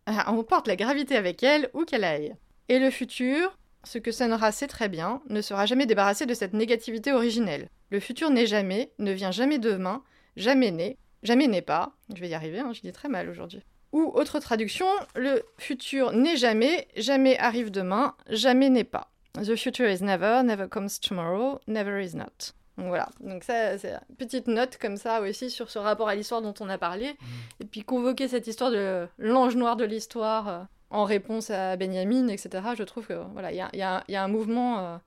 emporte la gravité avec elle où qu'elle aille. Et le futur, ce que Sunra sait très bien, ne sera jamais débarrassé de cette négativité originelle. Le futur n'est jamais, ne vient jamais demain, jamais né, jamais n'est pas. Je vais y arriver, hein, je dis très mal aujourd'hui. Ou autre traduction, le futur n'est jamais, jamais arrive demain, jamais n'est pas. The future is never, never comes tomorrow, never is not. Donc voilà, donc ça c'est une petite note comme ça aussi sur ce rapport à l'histoire dont on a parlé, mm. et puis convoquer cette histoire de l'ange noir de l'histoire euh, en réponse à Benjamin, etc. Je trouve que voilà, il y a, y, a, y a, un mouvement euh,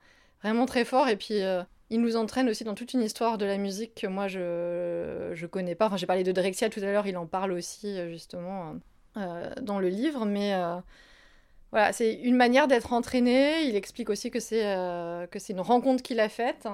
vraiment très fort, et puis euh, il nous entraîne aussi dans toute une histoire de la musique que moi je je connais pas. Enfin j'ai parlé de Drexia tout à l'heure, il en parle aussi justement dans le livre, mais voilà, c'est une manière d'être entraîné. Il explique aussi que c'est euh, que c'est une rencontre qu'il a faite.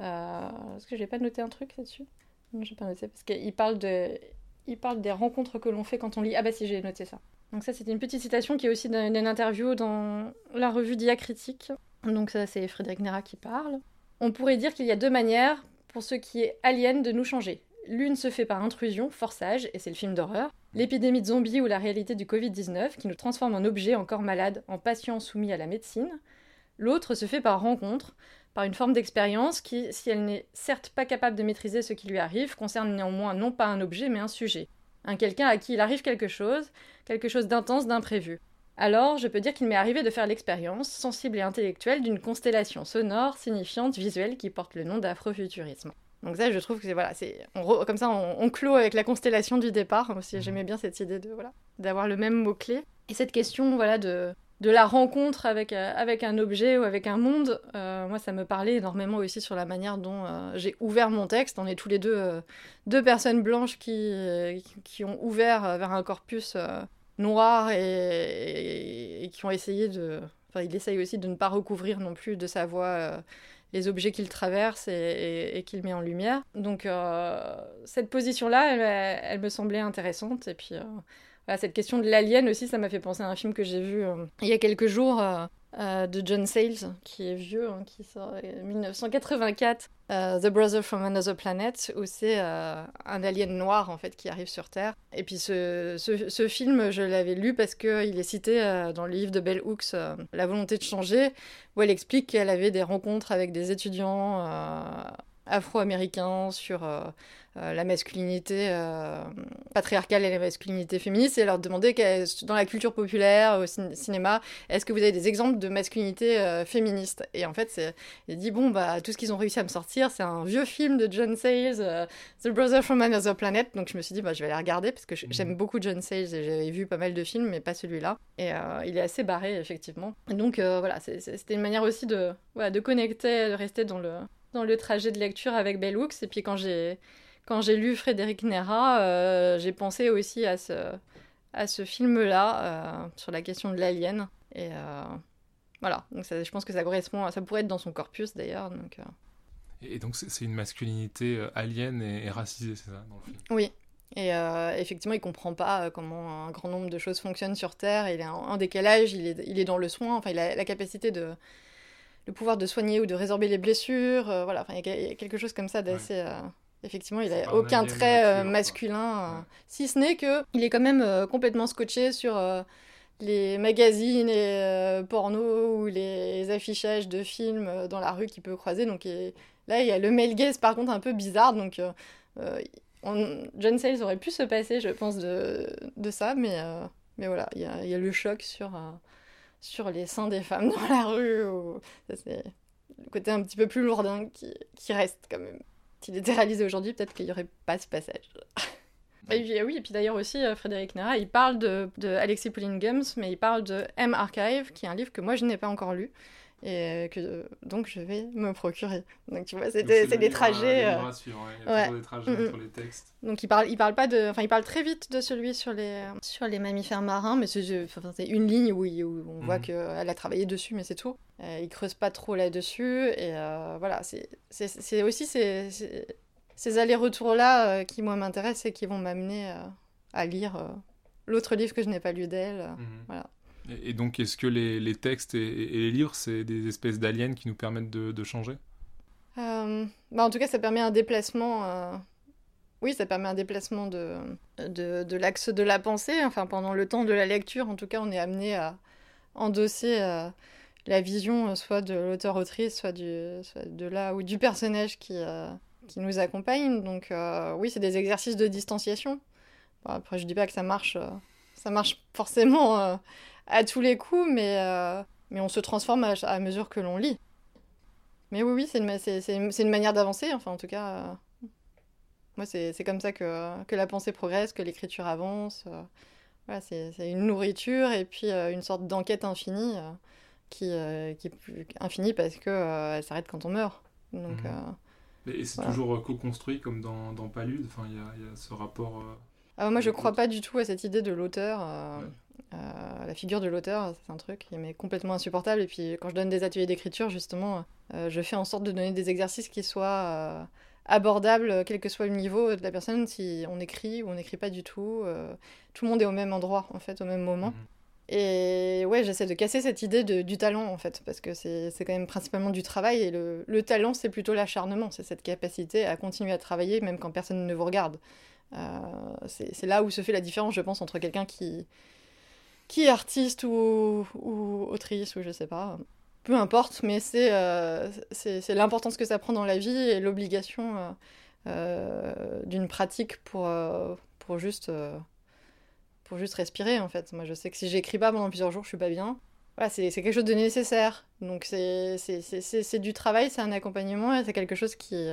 Euh, Est-ce que j'ai pas noté un truc là-dessus? Non, j'ai pas noté parce qu'il parle de il parle des rencontres que l'on fait quand on lit. Ah bah si, j'ai noté ça. Donc ça, c'était une petite citation qui est aussi d'une interview dans la revue Diacritique. Donc ça, c'est Frédéric Nera qui parle. On pourrait dire qu'il y a deux manières pour ce qui est alien de nous changer. L'une se fait par intrusion, forçage, et c'est le film d'horreur. L'épidémie de zombies ou la réalité du Covid-19 qui nous transforme en objet encore malade, en patient soumis à la médecine. L'autre se fait par rencontre, par une forme d'expérience qui, si elle n'est certes pas capable de maîtriser ce qui lui arrive, concerne néanmoins non pas un objet mais un sujet. Un quelqu'un à qui il arrive quelque chose, quelque chose d'intense, d'imprévu. Alors, je peux dire qu'il m'est arrivé de faire l'expérience, sensible et intellectuelle, d'une constellation sonore, signifiante, visuelle qui porte le nom d'afrofuturisme. Donc ça, je trouve que c'est voilà, c'est comme ça, on, clôt avec la constellation du départ. Aussi, mhm. j'aimais bien cette idée de voilà, d'avoir le même mot clé. Et cette question voilà de de la rencontre avec euh, avec un objet ou avec un monde, euh, moi, ça me parlait énormément aussi sur la manière dont euh, j'ai ouvert mon texte. On est tous les deux deux personnes blanches qui qui ont ouvert vers un corpus noir et, qui ont essayé de Enfin, il essaye aussi de ne pas recouvrir non plus de sa voix les objets qu'il traverse et, qu'il met en lumière. Donc euh, cette position-là, elle, me semblait intéressante. Et puis euh, cette question de l'alien aussi, ça m'a fait penser à un film que j'ai vu euh, il y a quelques jours euh, de John Sayles, qui est vieux, hein, qui sort en 1984, euh, The Brother from Another Planet, où c'est euh, un alien noir en fait qui arrive sur Terre. Et puis ce, ce, film, je l'avais lu parce qu'il est cité dans le livre de Bell Hooks, La volonté de changer, où elle explique qu'elle avait des rencontres avec des étudiants afro-américains sur la masculinité euh, patriarcale et la masculinité féministe, et leur demander dans la culture populaire, au cinéma, est-ce que vous avez des exemples de masculinité euh, féministe? Et en fait, il dit bon bah tout ce qu'ils ont réussi à me sortir, c'est un vieux film de John Sayles, The Brother from Another Planet. Donc je me suis dit bah je vais aller regarder parce que j'aime beaucoup John Sayles et j'avais vu pas mal de films, mais pas celui-là. Et il est assez barré effectivement. donc voilà, c'était une manière aussi de voilà, de connecter, de rester dans le dans le trajet de lecture avec Bell Hooks. Et puis quand j'ai quand j'ai lu Frédéric Nera, euh, j'ai pensé aussi à ce, à ce film-là, euh, sur la question de l'alien. Et euh, voilà, donc je pense que ça correspond, ça pourrait être dans son corpus d'ailleurs. Donc, Et donc c'est une masculinité alien et, racisée, c'est ça, dans le film? Oui. Et effectivement, il comprend pas comment un grand nombre de choses fonctionnent sur Terre. Il est en, décalage, il est, il est dans le soin. Enfin, il a la capacité de, le pouvoir de soigner ou de résorber les blessures. voilà, enfin, il y a quelque chose comme ça d'assez. Effectivement, il n'a aucun trait masculin, si ce n'est que il est quand même complètement scotché sur les magazines et pornos ou les affichages de films dans la rue qu'il peut croiser. Donc, Là, il y a le male gaze, par contre, un peu bizarre. Donc, euh, euh, John Sayles aurait pu se passer, je pense, de, de ça. Mais, euh, mais voilà, il y a, y a, le choc sur, sur les seins des femmes dans la rue. c'est le côté un petit peu plus lourdin qui, qui reste quand même. S'il était réalisé aujourd'hui, peut-être qu'il n'y aurait pas ce passage. Et oui, et puis d'ailleurs aussi, Frédéric Nera, il parle de, de Alexis Pauline Gums, mais il parle de M Archive, qui est un livre que moi je n'ai pas encore lu, et que donc je vais me procurer. Donc tu vois, c'est des, trajets. Euh... ouais. des trajets mm, les textes. Donc il parle, il parle pas de, enfin il parle très vite de celui sur les sur les mammifères marins, mais c'est une ligne où, où on voit mm. qu'elle a travaillé dessus, mais c'est tout. Euh, il creuse pas trop là-dessus et euh, voilà, c'est aussi ces, ces, allers-retours là euh, qui moi m'intéressent et qui vont m'amener euh, à lire l'autre livre que je n'ai pas lu d'elle. Mm-hmm. Voilà. Et donc, est-ce que les, textes et, les livres, c'est des espèces d'aliens qui nous permettent de, changer? Euh, bah En tout cas, ça permet un déplacement. Euh, oui, ça permet un déplacement de, l'axe de la pensée. Enfin, pendant le temps de la lecture, en tout cas, on est amené à endosser euh, la vision soit de l'auteur-autrice, soit, du, de là ou du personnage qui, nous accompagne. Donc, oui, c'est des exercices de distanciation. après, je dis pas que ça marche, ça marche forcément à tous les coups, mais, euh, mais on se transforme à, mesure que l'on lit. Mais oui, oui, c'est une, c'est, une, une, manière d'avancer, enfin en tout cas. Euh, moi, c'est, comme ça que, que, la pensée progresse, que l'écriture avance. Euh, voilà, c'est, une nourriture et puis une sorte d'enquête infinie qui, qui est infinie parce qu'elle elle s'arrête quand on meurt. Donc, mmh. et c'est toujours co-construit comme dans, dans Palude, enfin, il y a, y a, ce rapport. Ah, moi, je crois pas du tout à cette idée de l'auteur. Euh, la figure de l'auteur, c'est un truc qui m'est complètement insupportable. Et puis quand je donne des ateliers d'écriture, justement, euh, je fais en sorte de donner des exercices qui soient euh, abordables, quel que soit le niveau de la personne, si on écrit ou on n'écrit pas du tout. tout le monde est au même endroit, en fait, au même moment. Mhm. Et ouais, j'essaie de casser cette idée de, du talent, en fait, parce que c'est quand même principalement du travail. Et le, le talent, c'est plutôt l'acharnement, c'est cette capacité à continuer à travailler, même quand personne ne vous regarde. c'est là où se fait la différence, je pense, entre quelqu'un qui qui est artiste ou, ou autrice ou je sais pas. Peu importe, mais c'est euh, c'est l'importance que ça prend dans la vie et l'obligation euh, euh, d'une pratique pour, pour, juste, pour juste respirer en fait. Moi je sais que si j'écris pas pendant plusieurs jours, je suis pas bien. Voilà, c'est quelque chose de nécessaire. Donc c'est du travail, c'est un accompagnement et c'est quelque chose qui,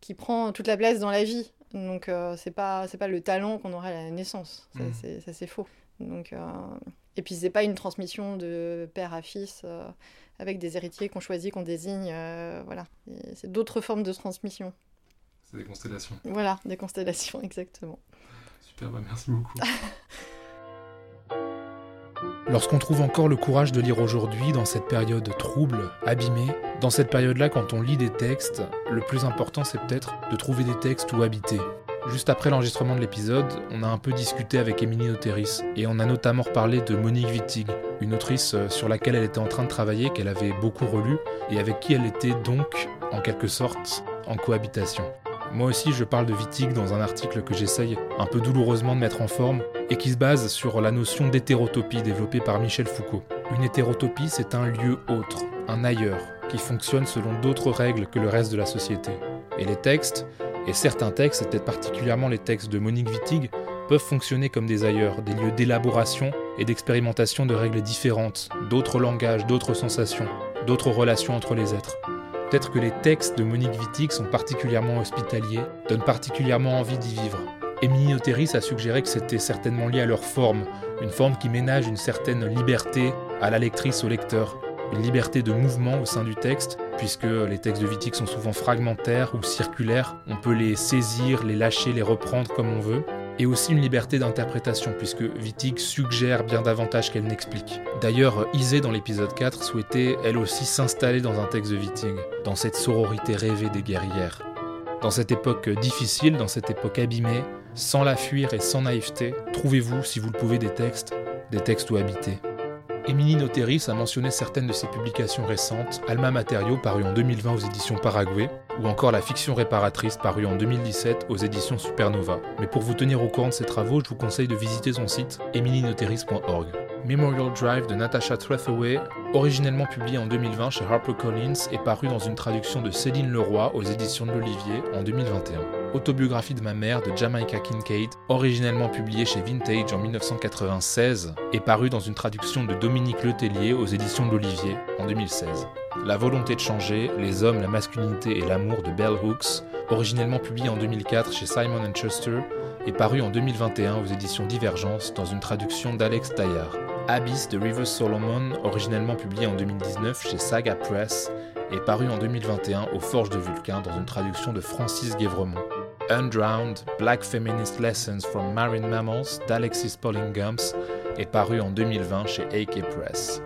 qui prend toute la place dans la vie. Donc c'est pas, pas le talent qu'on aurait à la naissance. Ça mmh. c'est faux. Donc, euh, Et puis, c'est pas une transmission de père à fils euh, avec des héritiers qu'on choisit, qu'on désigne. Euh, voilà. C'est d'autres formes de transmission. C'est des constellations. Voilà, des constellations, exactement. Super, bah merci beaucoup. Lorsqu'on trouve encore le courage de lire aujourd'hui, dans cette période trouble, abîmée, dans cette période-là, quand on lit des textes, le plus important c'est peut-être de trouver des textes où habiter, Juste après l'enregistrement de l'épisode, on a un peu discuté avec Émilie Noteris et on a notamment reparlé de Monique Wittig, une autrice euh, sur laquelle elle était en train de travailler, qu'elle avait beaucoup relu et avec qui elle était donc, en quelque sorte, en cohabitation. Moi aussi, je parle de Wittig dans un article que j'essaye un peu douloureusement de mettre en forme et qui se base sur la notion d'hétérotopie développée par Michel Foucault. Une hétérotopie, c'est un lieu autre, un ailleurs, qui fonctionne selon d'autres règles que le reste de la société. Et les textes, et certains textes, et peut-être particulièrement les textes de Monique Wittig, peuvent fonctionner comme des ailleurs, des lieux d'élaboration et d'expérimentation de règles différentes, d'autres langages, d'autres sensations, d'autres relations entre les êtres. Peut-être que les textes de Monique Wittig sont particulièrement hospitaliers, donnent particulièrement envie d'y vivre. Émilie Oteris a suggéré que c'était certainement lié à leur forme, une forme qui ménage une certaine liberté à la lectrice, au lecteur, une liberté de mouvement au sein du texte, puisque les textes de Wittig sont souvent fragmentaires ou circulaires. On peut les saisir, les lâcher, les reprendre comme on veut. et aussi une liberté d'interprétation, puisque Wittig suggère bien davantage qu'elle n'explique. D'ailleurs, Isée dans l'épisode 4 souhaitait elle aussi s'installer dans un texte de Wittig, dans cette sororité rêvée des guerrières. Dans cette époque difficile, dans cette époque abîmée, sans la fuir et sans naïveté, trouvez-vous, si vous le pouvez, des textes, des textes où habiter. Émilie Noteris a mentionné certaines de ses publications récentes, Alma Materio paru en 2020 aux éditions Paraguay, ou encore La fiction réparatrice parue en 2017 aux éditions Supernova. Mais pour vous tenir au courant de ses travaux, je vous conseille de visiter son site emilinoteris.org. Memorial Drive de Natasha Trethaway, originellement publié en 2020 chez HarperCollins, est paru dans une traduction de Céline Leroy aux éditions de l'Olivier en 2021. Autobiographie de ma mère de Jamaica Kincaid, originellement publié chez Vintage en 1996, est paru dans une traduction de Dominique Letellier aux éditions de l'Olivier en 2016. La volonté de changer, les hommes, la masculinité et l'amour de Bell Hooks, originellement publié en 2004 chez Simon Schuster, est paru en 2021 aux éditions Divergence dans une traduction d'Alex Dayard. Abyss de Rivers Solomon, originellement publié en 2019 chez Saga Press, est paru en 2021 aux Forges de Vulcain dans une traduction de Francis Guévremont. Undrowned, Black Feminist Lessons from Marine Mammals d'Alexis Pollingums est paru en 2020 chez AK Press.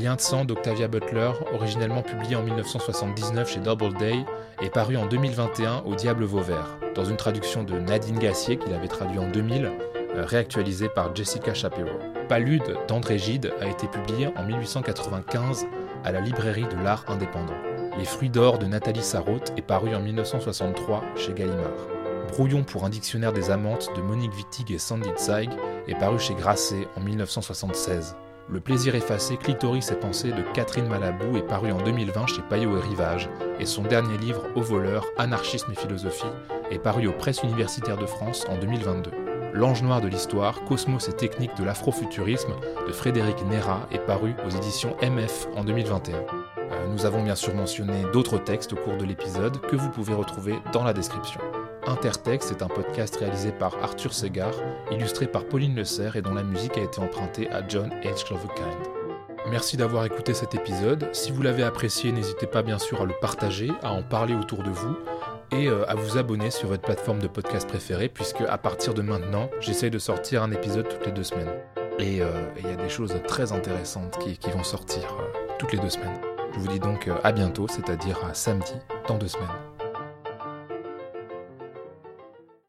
Lien de sang d'Octavia Butler, originellement publié en 1979 chez Doubleday, est paru en 2021 au Diable Vauvert, dans une traduction de Nadine Gassier qu'il avait traduit en 2000, euh, réactualisée par Jessica Shapiro. Palude d'André Gide a été publié en 1895 à la librairie de l'art indépendant. Les fruits d'or de Nathalie Sarraute est paru en 1963 chez Gallimard. Brouillon pour un dictionnaire des amantes de Monique Wittig et Sandy Zweig est paru chez Grasset en 1976. Le plaisir effacé, Clitoris et pensées de Catherine Malabou est paru en 2020 chez Payot et Rivage, et son dernier livre Au voleur, Anarchisme et philosophie est paru aux presses universitaires de France en 2022. L'ange noir de l'histoire, Cosmos et techniques de l'afrofuturisme de Frédéric Nera est paru aux éditions MF en 2021. Euh, nous avons bien sûr mentionné d'autres textes au cours de l'épisode que vous pouvez retrouver dans la description. Intertexte est un podcast réalisé par Arthur Segar, illustré par Pauline Le Serre et dont la musique a été empruntée à John H. Cloverkind. Merci d'avoir écouté cet épisode. Si vous l'avez apprécié, n'hésitez pas bien sûr à le partager, à en parler autour de vous et euh, à vous abonner sur votre plateforme de podcast préférée, puisque à partir de maintenant, j'essaye de sortir un épisode toutes les deux semaines. Et euh, il y a des choses très intéressantes qui, vont sortir euh, toutes les deux semaines. Je vous dis donc à bientôt, c'est-à-dire à samedi dans deux semaines.